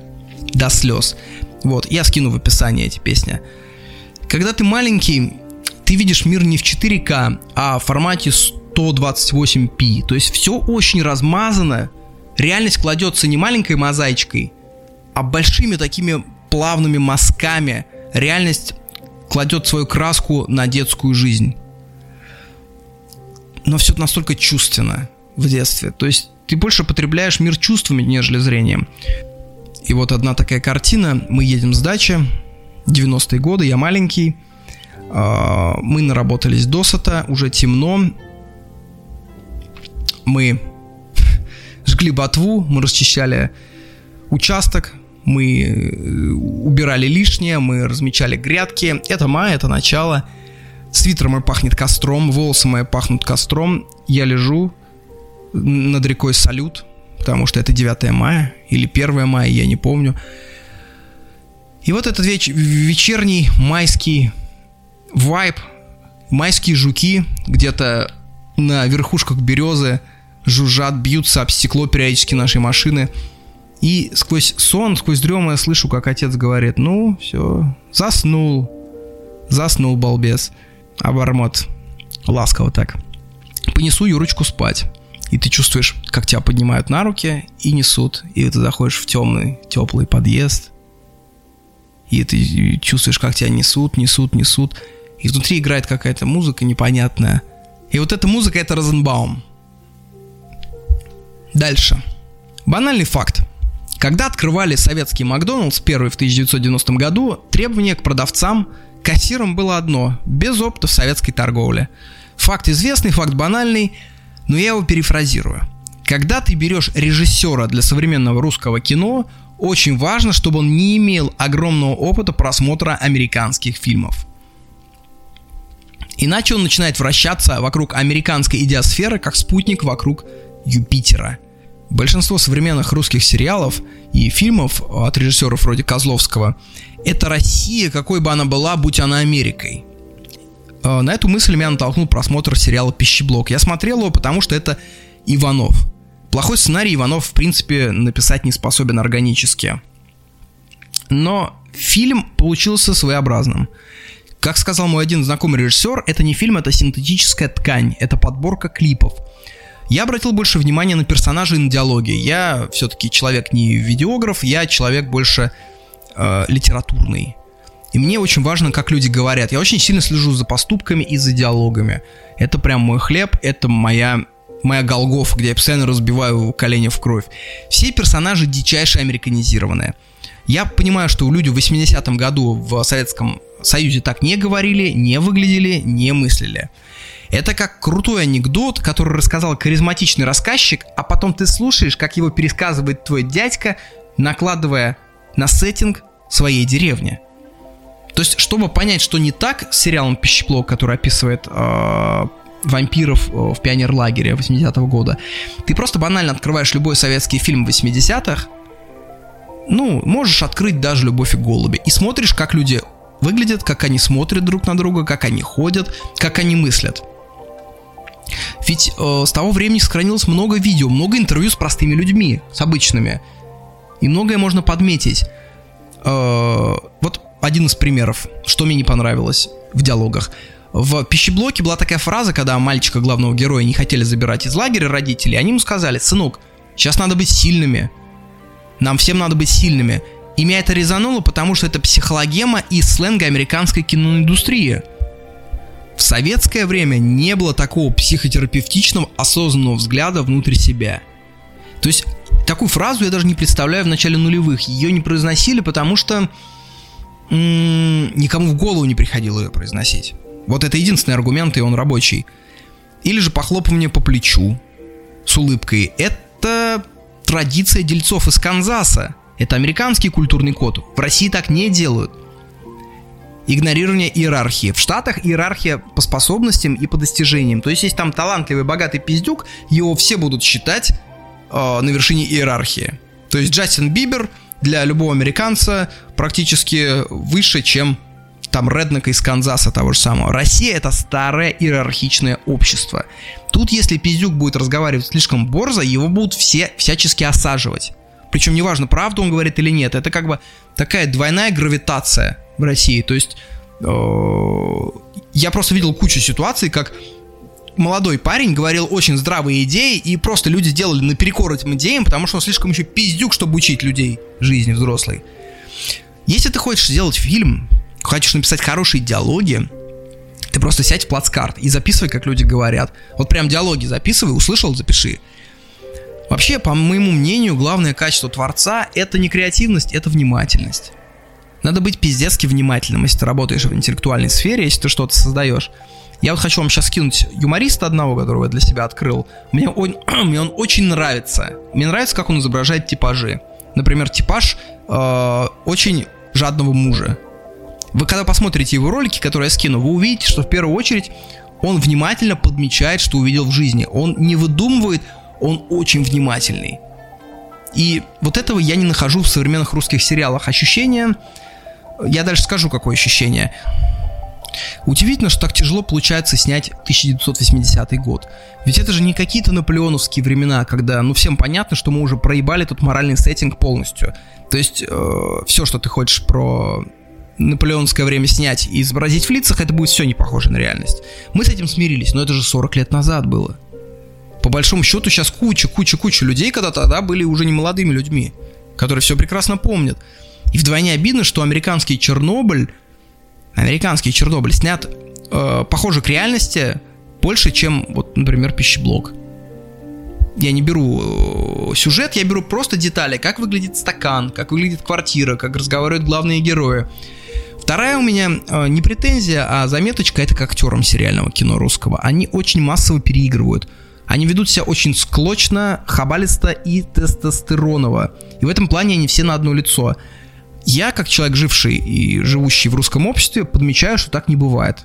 S1: до слез. Вот, я скину в описании эти песни. Когда ты маленький, ты видишь мир не в 4К, а в формате 128p. То есть все очень размазано. Реальность кладется не маленькой мозаичкой, а большими такими плавными мазками. Реальность кладет свою краску на детскую жизнь. Но все настолько чувственно в детстве. То есть ты больше потребляешь мир чувствами, нежели зрением. И вот одна такая картина. Мы едем с дачи, 90-е годы, я маленький. А, мы наработались досыта, уже темно. Мы жгли ботву, мы расчищали участок, мы э, убирали лишнее, мы размечали грядки. Это май, это начало. Свитер мой пахнет костром, волосы мои пахнут костром. Я лежу над рекой Салют, потому что это 9 мая или 1 мая, я не помню. И вот этот веч- вечерний майский вайб, майские жуки где-то на верхушках березы жужжат, бьются об стекло периодически нашей машины – и сквозь сон, сквозь дрему я слышу, как отец говорит, ну, все, заснул, заснул, балбес. А Бормот ласково так. Понесу Юрочку спать. И ты чувствуешь, как тебя поднимают на руки и несут. И ты заходишь в темный, теплый подъезд. И ты чувствуешь, как тебя несут, несут, несут. И внутри играет какая-то музыка непонятная. И вот эта музыка — это Розенбаум. Дальше. Банальный факт. Когда открывали советский Макдоналдс, первый в 1990 году, требование к продавцам, кассирам было одно – без опыта в советской торговле. Факт известный, факт банальный, но я его перефразирую. Когда ты берешь режиссера для современного русского кино, очень важно, чтобы он не имел огромного опыта просмотра американских фильмов. Иначе он начинает вращаться вокруг американской идеосферы, как спутник вокруг Юпитера – Большинство современных русских сериалов и фильмов от режиссеров вроде Козловского – это Россия, какой бы она была, будь она Америкой. А, на эту мысль меня натолкнул просмотр сериала «Пищеблок». Я смотрел его, потому что это Иванов. Плохой сценарий Иванов, в принципе, написать не способен органически. Но фильм получился своеобразным. Как сказал мой один знакомый режиссер, это не фильм, это синтетическая ткань, это подборка клипов – я обратил больше внимания на персонажей и на диалоги. Я все-таки человек не видеограф, я человек больше э, литературный. И мне очень важно, как люди говорят. Я очень сильно слежу за поступками и за диалогами. Это прям мой хлеб, это моя моя Голгофа, где я постоянно разбиваю колени в кровь. Все персонажи дичайше американизированные. Я понимаю, что люди в 80-м году в Советском Союзе так не говорили, не выглядели, не мыслили. Это как крутой анекдот, который рассказал харизматичный рассказчик, а потом ты слушаешь, как его пересказывает твой дядька, накладывая на сеттинг своей деревни. То есть, чтобы понять, что не так с сериалом «Пищеплок», который описывает э, вампиров э, в пионерлагере 80-го года, ты просто банально открываешь любой советский фильм 80-х, ну, можешь открыть даже «Любовь и голуби», и смотришь, как люди выглядят, как они смотрят друг на друга, как они ходят, как они мыслят. Ведь э, с того времени сохранилось много видео, много интервью с простыми людьми, с обычными. И многое можно подметить. Э, вот один из примеров, что мне не понравилось в диалогах. В пищеблоке была такая фраза, когда мальчика, главного героя, не хотели забирать из лагеря родители, они ему сказали, сынок, сейчас надо быть сильными. Нам всем надо быть сильными. И меня это резануло, потому что это психологема и сленга американской киноиндустрии. В советское время не было такого психотерапевтичного осознанного взгляда внутрь себя. То есть такую фразу я даже не представляю в начале нулевых. Ее не произносили, потому что м- никому в голову не приходило ее произносить. Вот это единственный аргумент, и он рабочий. Или же похлопывание по плечу с улыбкой. Это традиция дельцов из Канзаса. Это американский культурный код. В России так не делают. Игнорирование иерархии. В Штатах иерархия по способностям и по достижениям. То есть, есть там талантливый, богатый пиздюк, его все будут считать э, на вершине иерархии. То есть Джастин Бибер для любого американца практически выше, чем там Реднека из Канзаса того же самого. Россия это старое иерархичное общество. Тут, если пиздюк будет разговаривать слишком борзо, его будут все всячески осаживать. Причем неважно, правду он говорит или нет. Это как бы такая двойная гравитация в России. То есть э, я просто видел кучу ситуаций, как молодой парень говорил очень здравые идеи, и просто люди делали наперекор этим идеям, потому что он слишком еще пиздюк, чтобы учить людей жизни взрослой. Если ты хочешь сделать фильм, хочешь написать хорошие диалоги, ты просто сядь в плацкарт и записывай, как люди говорят. Вот прям диалоги записывай, услышал, запиши. Вообще, по моему мнению, главное качество творца — это не креативность, это внимательность. Надо быть пиздецки внимательным, если ты работаешь в интеллектуальной сфере, если ты что-то создаешь. Я вот хочу вам сейчас скинуть юмориста одного, которого я для себя открыл. Мне он, мне он очень нравится. Мне нравится, как он изображает типажи. Например, типаж э, очень жадного мужа. Вы когда посмотрите его ролики, которые я скину, вы увидите, что в первую очередь он внимательно подмечает, что увидел в жизни. Он не выдумывает, он очень внимательный. И вот этого я не нахожу в современных русских сериалах. Ощущение, я дальше скажу, какое ощущение. Удивительно, что так тяжело получается снять 1980 год. Ведь это же не какие-то наполеоновские времена, когда, ну, всем понятно, что мы уже проебали тот моральный сеттинг полностью. То есть, э, все, что ты хочешь про наполеонское время снять и изобразить в лицах, это будет все не похоже на реальность. Мы с этим смирились, но это же 40 лет назад было. По большому счету сейчас куча, куча, куча людей, когда тогда были уже не молодыми людьми, которые все прекрасно помнят. И вдвойне обидно, что американский Чернобыль, американский Чернобыль снят э, похоже к реальности больше, чем, вот, например, пищеблок. Я не беру э, сюжет, я беру просто детали, как выглядит стакан, как выглядит квартира, как разговаривают главные герои. Вторая у меня э, не претензия, а заметочка это к актерам сериального кино русского. Они очень массово переигрывают. Они ведут себя очень склочно, хабалисто и тестостероново. И в этом плане они все на одно лицо. Я, как человек, живший и живущий в русском обществе, подмечаю, что так не бывает.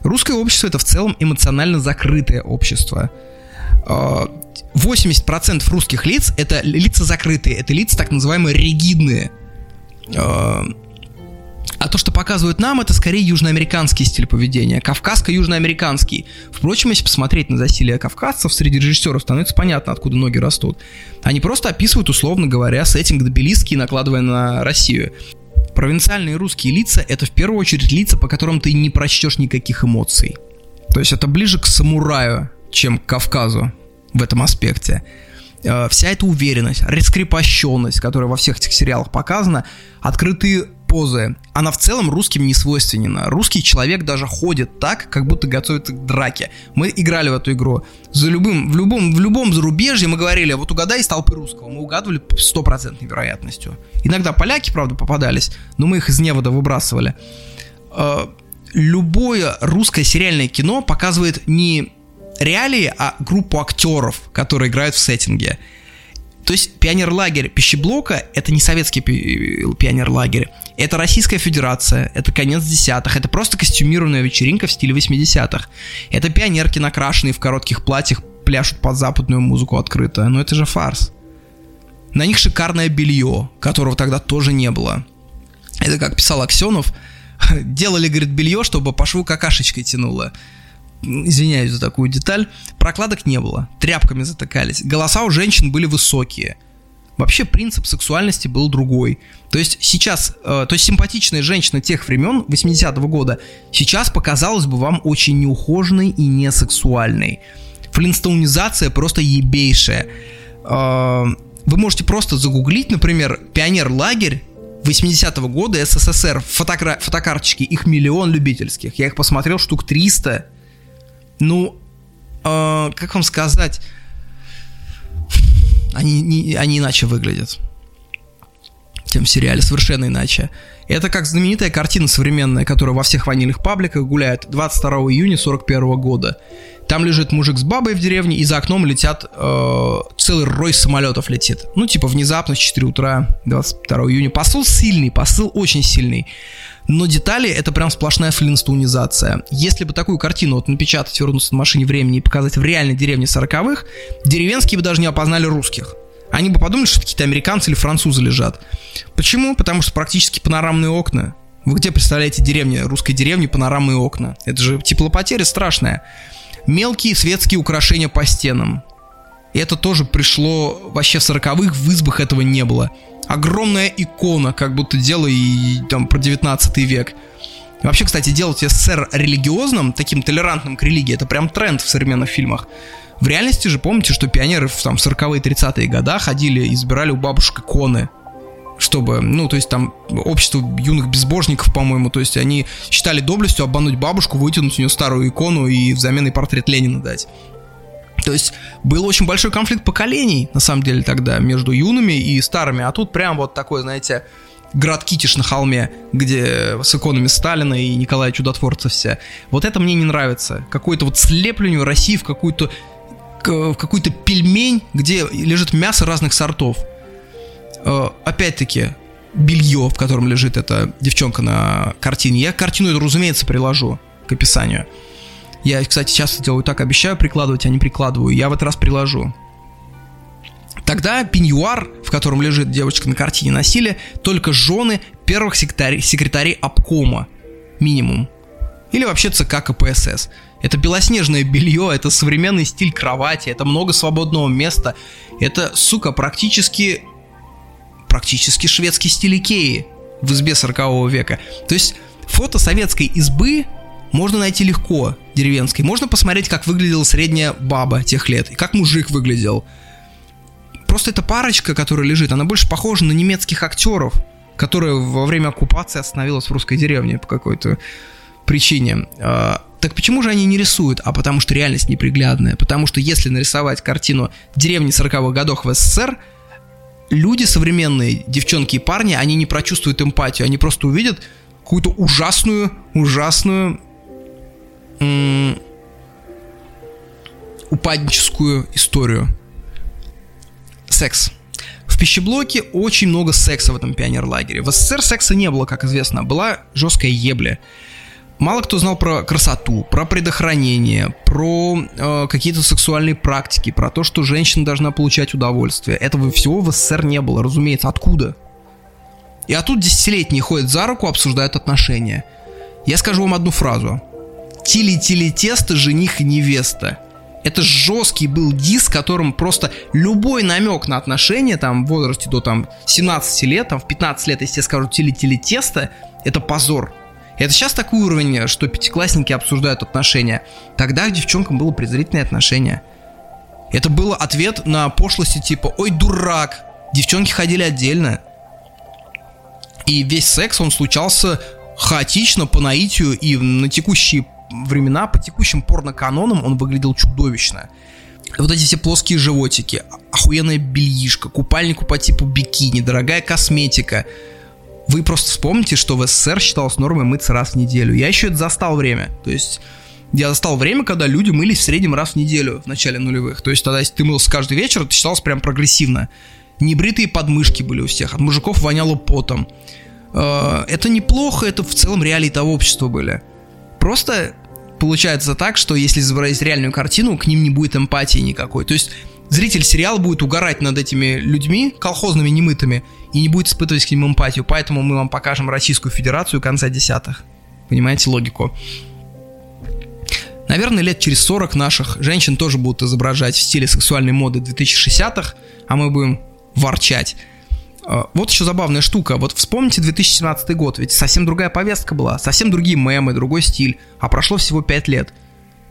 S1: Русское общество это в целом эмоционально закрытое общество. 80% э, русских лиц это лица закрытые, это лица так называемые ригидные. А то, что показывают нам, это скорее южноамериканский стиль поведения, кавказско-южноамериканский. Впрочем, если посмотреть на засилие кавказцев среди режиссеров, становится понятно, откуда ноги растут. Они просто описывают, условно говоря, сеттинг добелиский, накладывая на Россию. Провинциальные русские лица — это в первую очередь лица, по которым ты не прочтешь никаких эмоций. То есть это ближе к самураю, чем к Кавказу в этом аспекте э, вся эта уверенность, раскрепощенность, которая во всех этих сериалах показана, открытые позы, она в целом русским не свойственна. Русский человек даже ходит так, как будто готовится к драке. Мы играли в эту игру. За любым, в, любом, в любом зарубежье мы говорили, вот угадай из толпы русского. Мы угадывали стопроцентной вероятностью. Иногда поляки, правда, попадались, но мы их из невода выбрасывали. Э, любое русское сериальное кино показывает не реалии, а группу актеров, которые играют в сеттинге. То есть пионер-лагерь пищеблока – это не советский пи- пионер-лагерь, это Российская Федерация, это конец десятых, это просто костюмированная вечеринка в стиле 80-х. Это пионерки, накрашенные в коротких платьях, пляшут под западную музыку открыто, но это же фарс. На них шикарное белье, которого тогда тоже не было. Это как писал Аксенов, делали, говорит, белье, чтобы по шву какашечкой тянуло. Извиняюсь за такую деталь, прокладок не было, тряпками затыкались, голоса у женщин были высокие. Вообще принцип сексуальности был другой. То есть сейчас, э, то есть симпатичная женщина тех времен, 80-го года, сейчас показалась бы вам очень неухоженной и не сексуальной. Флинстоунизация просто ебейшая. Э, вы можете просто загуглить, например, пионер-лагерь 80-го года СССР, фотокра- фотокарточки, их миллион любительских. Я их посмотрел штук 300. Ну, э, как вам сказать, они, не, они иначе выглядят. Тем в сериале совершенно иначе. Это как знаменитая картина современная, которая во всех ванильных пабликах гуляет 22 июня 41 года. Там лежит мужик с бабой в деревне, и за окном летят э, целый рой самолетов летит. Ну, типа внезапно, в 4 утра, 22 июня. Посыл сильный, посыл очень сильный. Но детали это прям сплошная флинстоунизация. Если бы такую картину вот напечатать, вернуться на машине времени и показать в реальной деревне 40-х, деревенские бы даже не опознали русских. Они бы подумали, что какие-то американцы или французы лежат. Почему? Потому что практически панорамные окна. Вы где представляете деревни, русской деревни, панорамные окна? Это же теплопотеря страшная. Мелкие светские украшения по стенам. И это тоже пришло вообще в сороковых, в избах этого не было. Огромная икона, как будто дело и там про 19 век. Вообще, кстати, делать СССР религиозным, таким толерантным к религии, это прям тренд в современных фильмах. В реальности же помните, что пионеры в там, 40-е 30-е годы ходили и избирали у бабушек иконы чтобы, ну, то есть там общество юных безбожников, по-моему, то есть они считали доблестью обмануть бабушку, вытянуть у нее старую икону и взамен ей портрет Ленина дать. То есть был очень большой конфликт поколений, на самом деле, тогда между юными и старыми. А тут прям вот такой, знаете, град Китиш на холме, где с иконами Сталина и Николая Чудотворца все. Вот это мне не нравится. Какое-то вот слепление России в какую-то в какой-то пельмень, где лежит мясо разных сортов. Э, опять-таки, белье, в котором лежит эта девчонка на картине. Я картину эту, разумеется, приложу к описанию. Я, кстати, часто делаю так, обещаю прикладывать, а не прикладываю. Я в этот раз приложу. Тогда пеньюар, в котором лежит девочка на картине, носили только жены первых секретарей, секретарей обкома. Минимум. Или вообще ЦК КПСС. Это белоснежное белье, это современный стиль кровати, это много свободного места. Это, сука, практически практически шведский стиль Икеи в избе 40 века. То есть фото советской избы можно найти легко, деревенской. Можно посмотреть, как выглядела средняя баба тех лет и как мужик выглядел. Просто эта парочка, которая лежит, она больше похожа на немецких актеров, которая во время оккупации остановилась в русской деревне по какой-то причине. А, так почему же они не рисуют? А потому что реальность неприглядная. Потому что если нарисовать картину деревни 40-х годов в СССР, люди современные, девчонки и парни, они не прочувствуют эмпатию, они просто увидят какую-то ужасную, ужасную упадническую историю. Секс. В пищеблоке очень много секса в этом пионерлагере. В СССР секса не было, как известно, была жесткая ебля. Мало кто знал про красоту, про предохранение, про э, какие-то сексуальные практики, про то, что женщина должна получать удовольствие. Этого всего в СССР не было, разумеется. Откуда? И а тут десятилетние ходят за руку, обсуждают отношения. Я скажу вам одну фразу. Тили-тили тесто, жених и невеста. Это жесткий был диск, которым просто любой намек на отношения, там, в возрасте до там 17 лет, там, в 15 лет, если я скажу тили-тили тесто, это позор. Это сейчас такой уровень, что пятиклассники обсуждают отношения. Тогда к девчонкам было презрительное отношение. Это был ответ на пошлости типа «Ой, дурак!» Девчонки ходили отдельно. И весь секс, он случался хаотично, по наитию, и на текущие времена, по текущим порноканонам он выглядел чудовищно. Вот эти все плоские животики, охуенная бельишка, купальнику по типу бикини, дорогая косметика – вы просто вспомните, что в СССР считалось нормой мыться раз в неделю. Я еще это застал время. То есть я застал время, когда люди мылись в среднем раз в неделю в начале нулевых. То есть тогда, если ты мылся каждый вечер, это считалось прям прогрессивно. Небритые подмышки были у всех, от мужиков воняло потом. Э, это неплохо, это в целом реалии того общества были. Просто получается так, что если изобразить реальную картину, к ним не будет эмпатии никакой. То есть зритель сериала будет угорать над этими людьми, колхозными немытыми, и не будет испытывать к ним эмпатию. Поэтому мы вам покажем Российскую Федерацию конца десятых. Понимаете логику? Наверное, лет через 40 наших женщин тоже будут изображать в стиле сексуальной моды 2060-х, а мы будем ворчать. А, вот еще забавная штука. Вот вспомните 2017 год, ведь совсем другая повестка была, совсем другие мемы, другой стиль, а прошло всего 5 лет.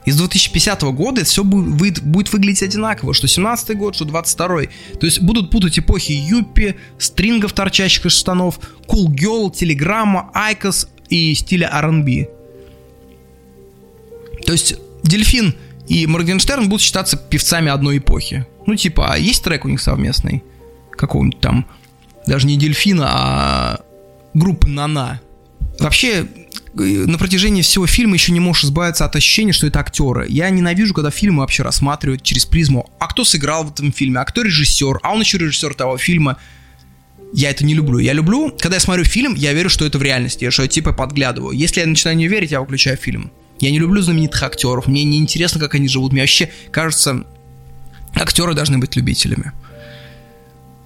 S1: Из 2050 года все будет, будет выглядеть одинаково, что 17 год, что 22 -й. То есть будут путать эпохи юппи, стрингов, торчащих из штанов, cool girl, телеграмма, айкос и стиля R&B. То есть Дельфин и Моргенштерн будут считаться певцами одной эпохи. Ну, типа, а есть трек у них совместный? Какого-нибудь там, даже не Дельфина, а группы Нана. Вообще, э, на протяжении всего фильма еще не можешь избавиться от ощущения, что это актеры. Я ненавижу, когда фильмы вообще рассматривают через призму, а кто сыграл в этом фильме, а кто режиссер, а он еще режиссер того фильма. Я это не люблю. Я люблю, когда я смотрю фильм, я верю, что это в реальности, что я типа подглядываю. Если я начинаю не верить, я выключаю фильм. Я не люблю знаменитых актеров, мне не интересно, как они живут. Мне вообще кажется, актеры должны быть любителями.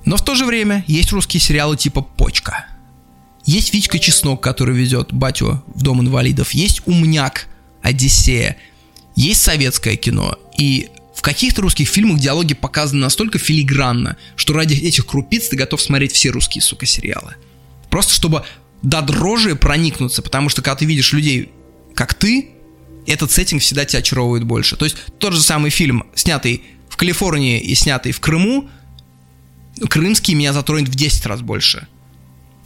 S1: Но в то же время есть русские сериалы типа «Почка». Есть Витька Чеснок, который ведет батю в Дом инвалидов. Есть «Умняк», «Одиссея». Есть советское кино. И в каких-то русских фильмах диалоги показаны настолько филигранно, что ради этих крупиц ты готов смотреть все русские, сука, сериалы. Просто чтобы до дрожи проникнуться, потому что когда ты видишь людей, как ты, этот сеттинг всегда тебя очаровывает больше. То есть тот же самый фильм, снятый в Калифорнии и снятый в Крыму, крымский меня затронет в 10 раз больше.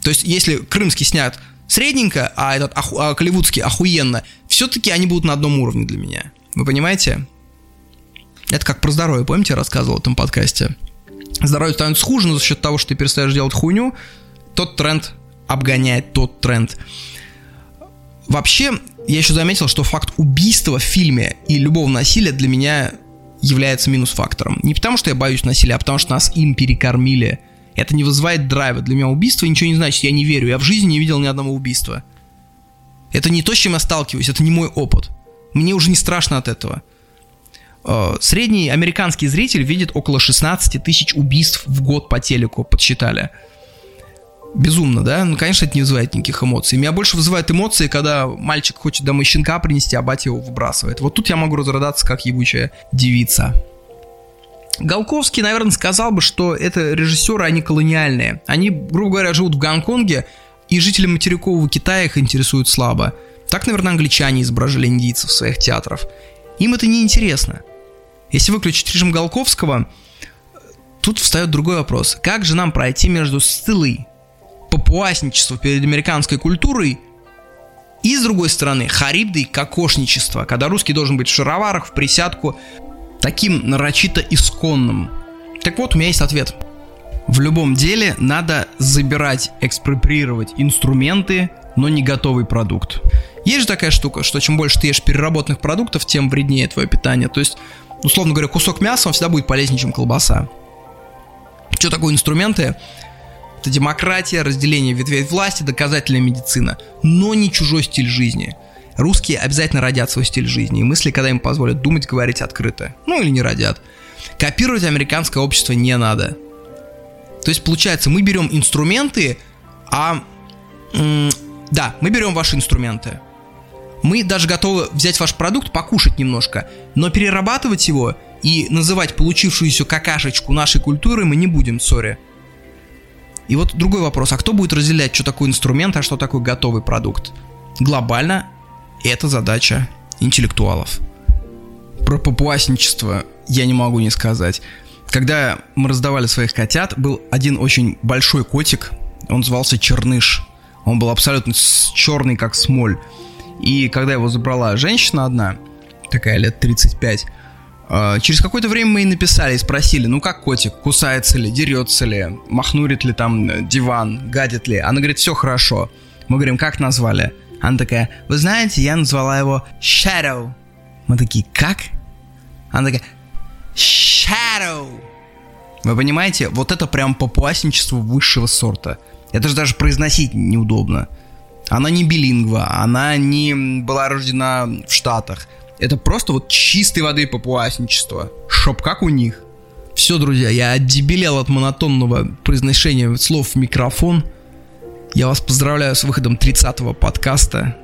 S1: То есть если крымский снят средненько, а этот оху, а голливудский охуенно, все-таки они будут на одном уровне для меня. Вы понимаете? Это как про здоровье, помните, я рассказывал в этом подкасте? Здоровье становится хуже, но за счет того, что ты перестаешь делать хуйню, тот тренд обгоняет тот тренд. Вообще, я еще заметил, что факт убийства в фильме и любого насилия для меня является минус-фактором. Не потому, что я боюсь насилия, а потому, что нас им перекормили. Это не вызывает драйва. Для меня убийство ничего не значит, я не верю. Я в жизни не видел ни одного убийства. Это не то, с чем я сталкиваюсь, это не мой опыт. Мне уже не страшно от этого. Э, средний американский зритель видит около 16 тысяч убийств в год по телеку, подсчитали безумно, да? Ну, конечно, это не вызывает никаких эмоций. Меня больше вызывает эмоции, когда мальчик хочет домой щенка принести, а батя его выбрасывает. Вот тут я могу разрыдаться, как ебучая девица. Голковский, наверное, сказал бы, что это режиссеры, они колониальные. Они, грубо говоря, живут в Гонконге, и жители материкового Китая их интересуют слабо. Так, наверное, англичане изображали индийцев своих театрах. Им это не интересно. Если выключить режим Голковского, тут встает другой вопрос. Как же нам пройти между стылой папуасничество перед американской культурой, и, с другой стороны, харибдой кокошничество, когда русский должен быть в шароварах, в присядку, таким нарочито исконным. Так вот, у меня есть ответ. В любом деле надо забирать, экспроприировать инструменты, но не готовый продукт. Есть же такая штука, что чем больше ты ешь переработанных продуктов, тем вреднее твое питание. То есть, условно говоря, кусок мяса, он всегда будет полезнее, чем колбаса. Что такое инструменты? Это демократия, разделение ветвей власти, доказательная медицина, но не чужой стиль жизни. Русские обязательно родят свой стиль жизни, и мысли, когда им позволят думать, говорить открыто. Ну или не родят. Копировать американское общество не надо. То есть, получается, мы берем инструменты, а... Да, мы берем ваши инструменты. Мы даже готовы взять ваш продукт, покушать немножко, но перерабатывать его и называть получившуюся какашечку нашей культуры мы не будем, сори. И вот другой вопрос, а кто будет разделять, что такое инструмент, а что такое готовый продукт? Глобально это задача интеллектуалов. Про папуасничество я не могу не сказать. Когда мы раздавали своих котят, был один очень большой котик, он звался Черныш. Он был абсолютно черный, как смоль. И когда его забрала женщина одна, такая лет 35, а, через какое-то время мы ей написали и спросили, ну как котик, кусается ли, дерется ли, махнурит ли там э, диван, гадит ли. Она говорит, все хорошо. Мы говорим, как назвали? Она такая, вы знаете, я назвала его Shadow. Мы такие, как? Она такая, Shadow. Вы понимаете, вот это прям папуасничество высшего сорта. Это же даже произносить неудобно. Она не билингва, она не была рождена в Штатах. Это просто вот чистой воды папуасничество. Шоп как у них. Все, друзья, я отдебелел от монотонного произношения слов в микрофон. Я вас поздравляю с выходом 30-го подкаста.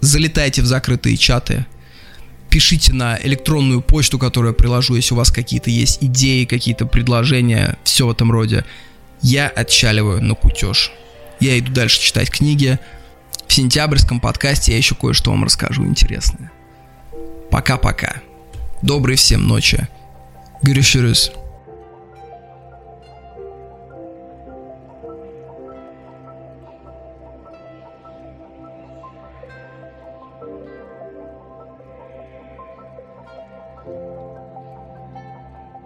S1: Залетайте в закрытые чаты. пишите на электронную почту, которую я приложу, если у вас какие-то есть идеи, какие-то предложения, все в этом роде. Я отчаливаю на кутеж. Я иду дальше читать книги. В сентябрьском подкасте я еще кое-что вам расскажу интересное. Пока-пока. Доброй всем ночи. Görüşürüz.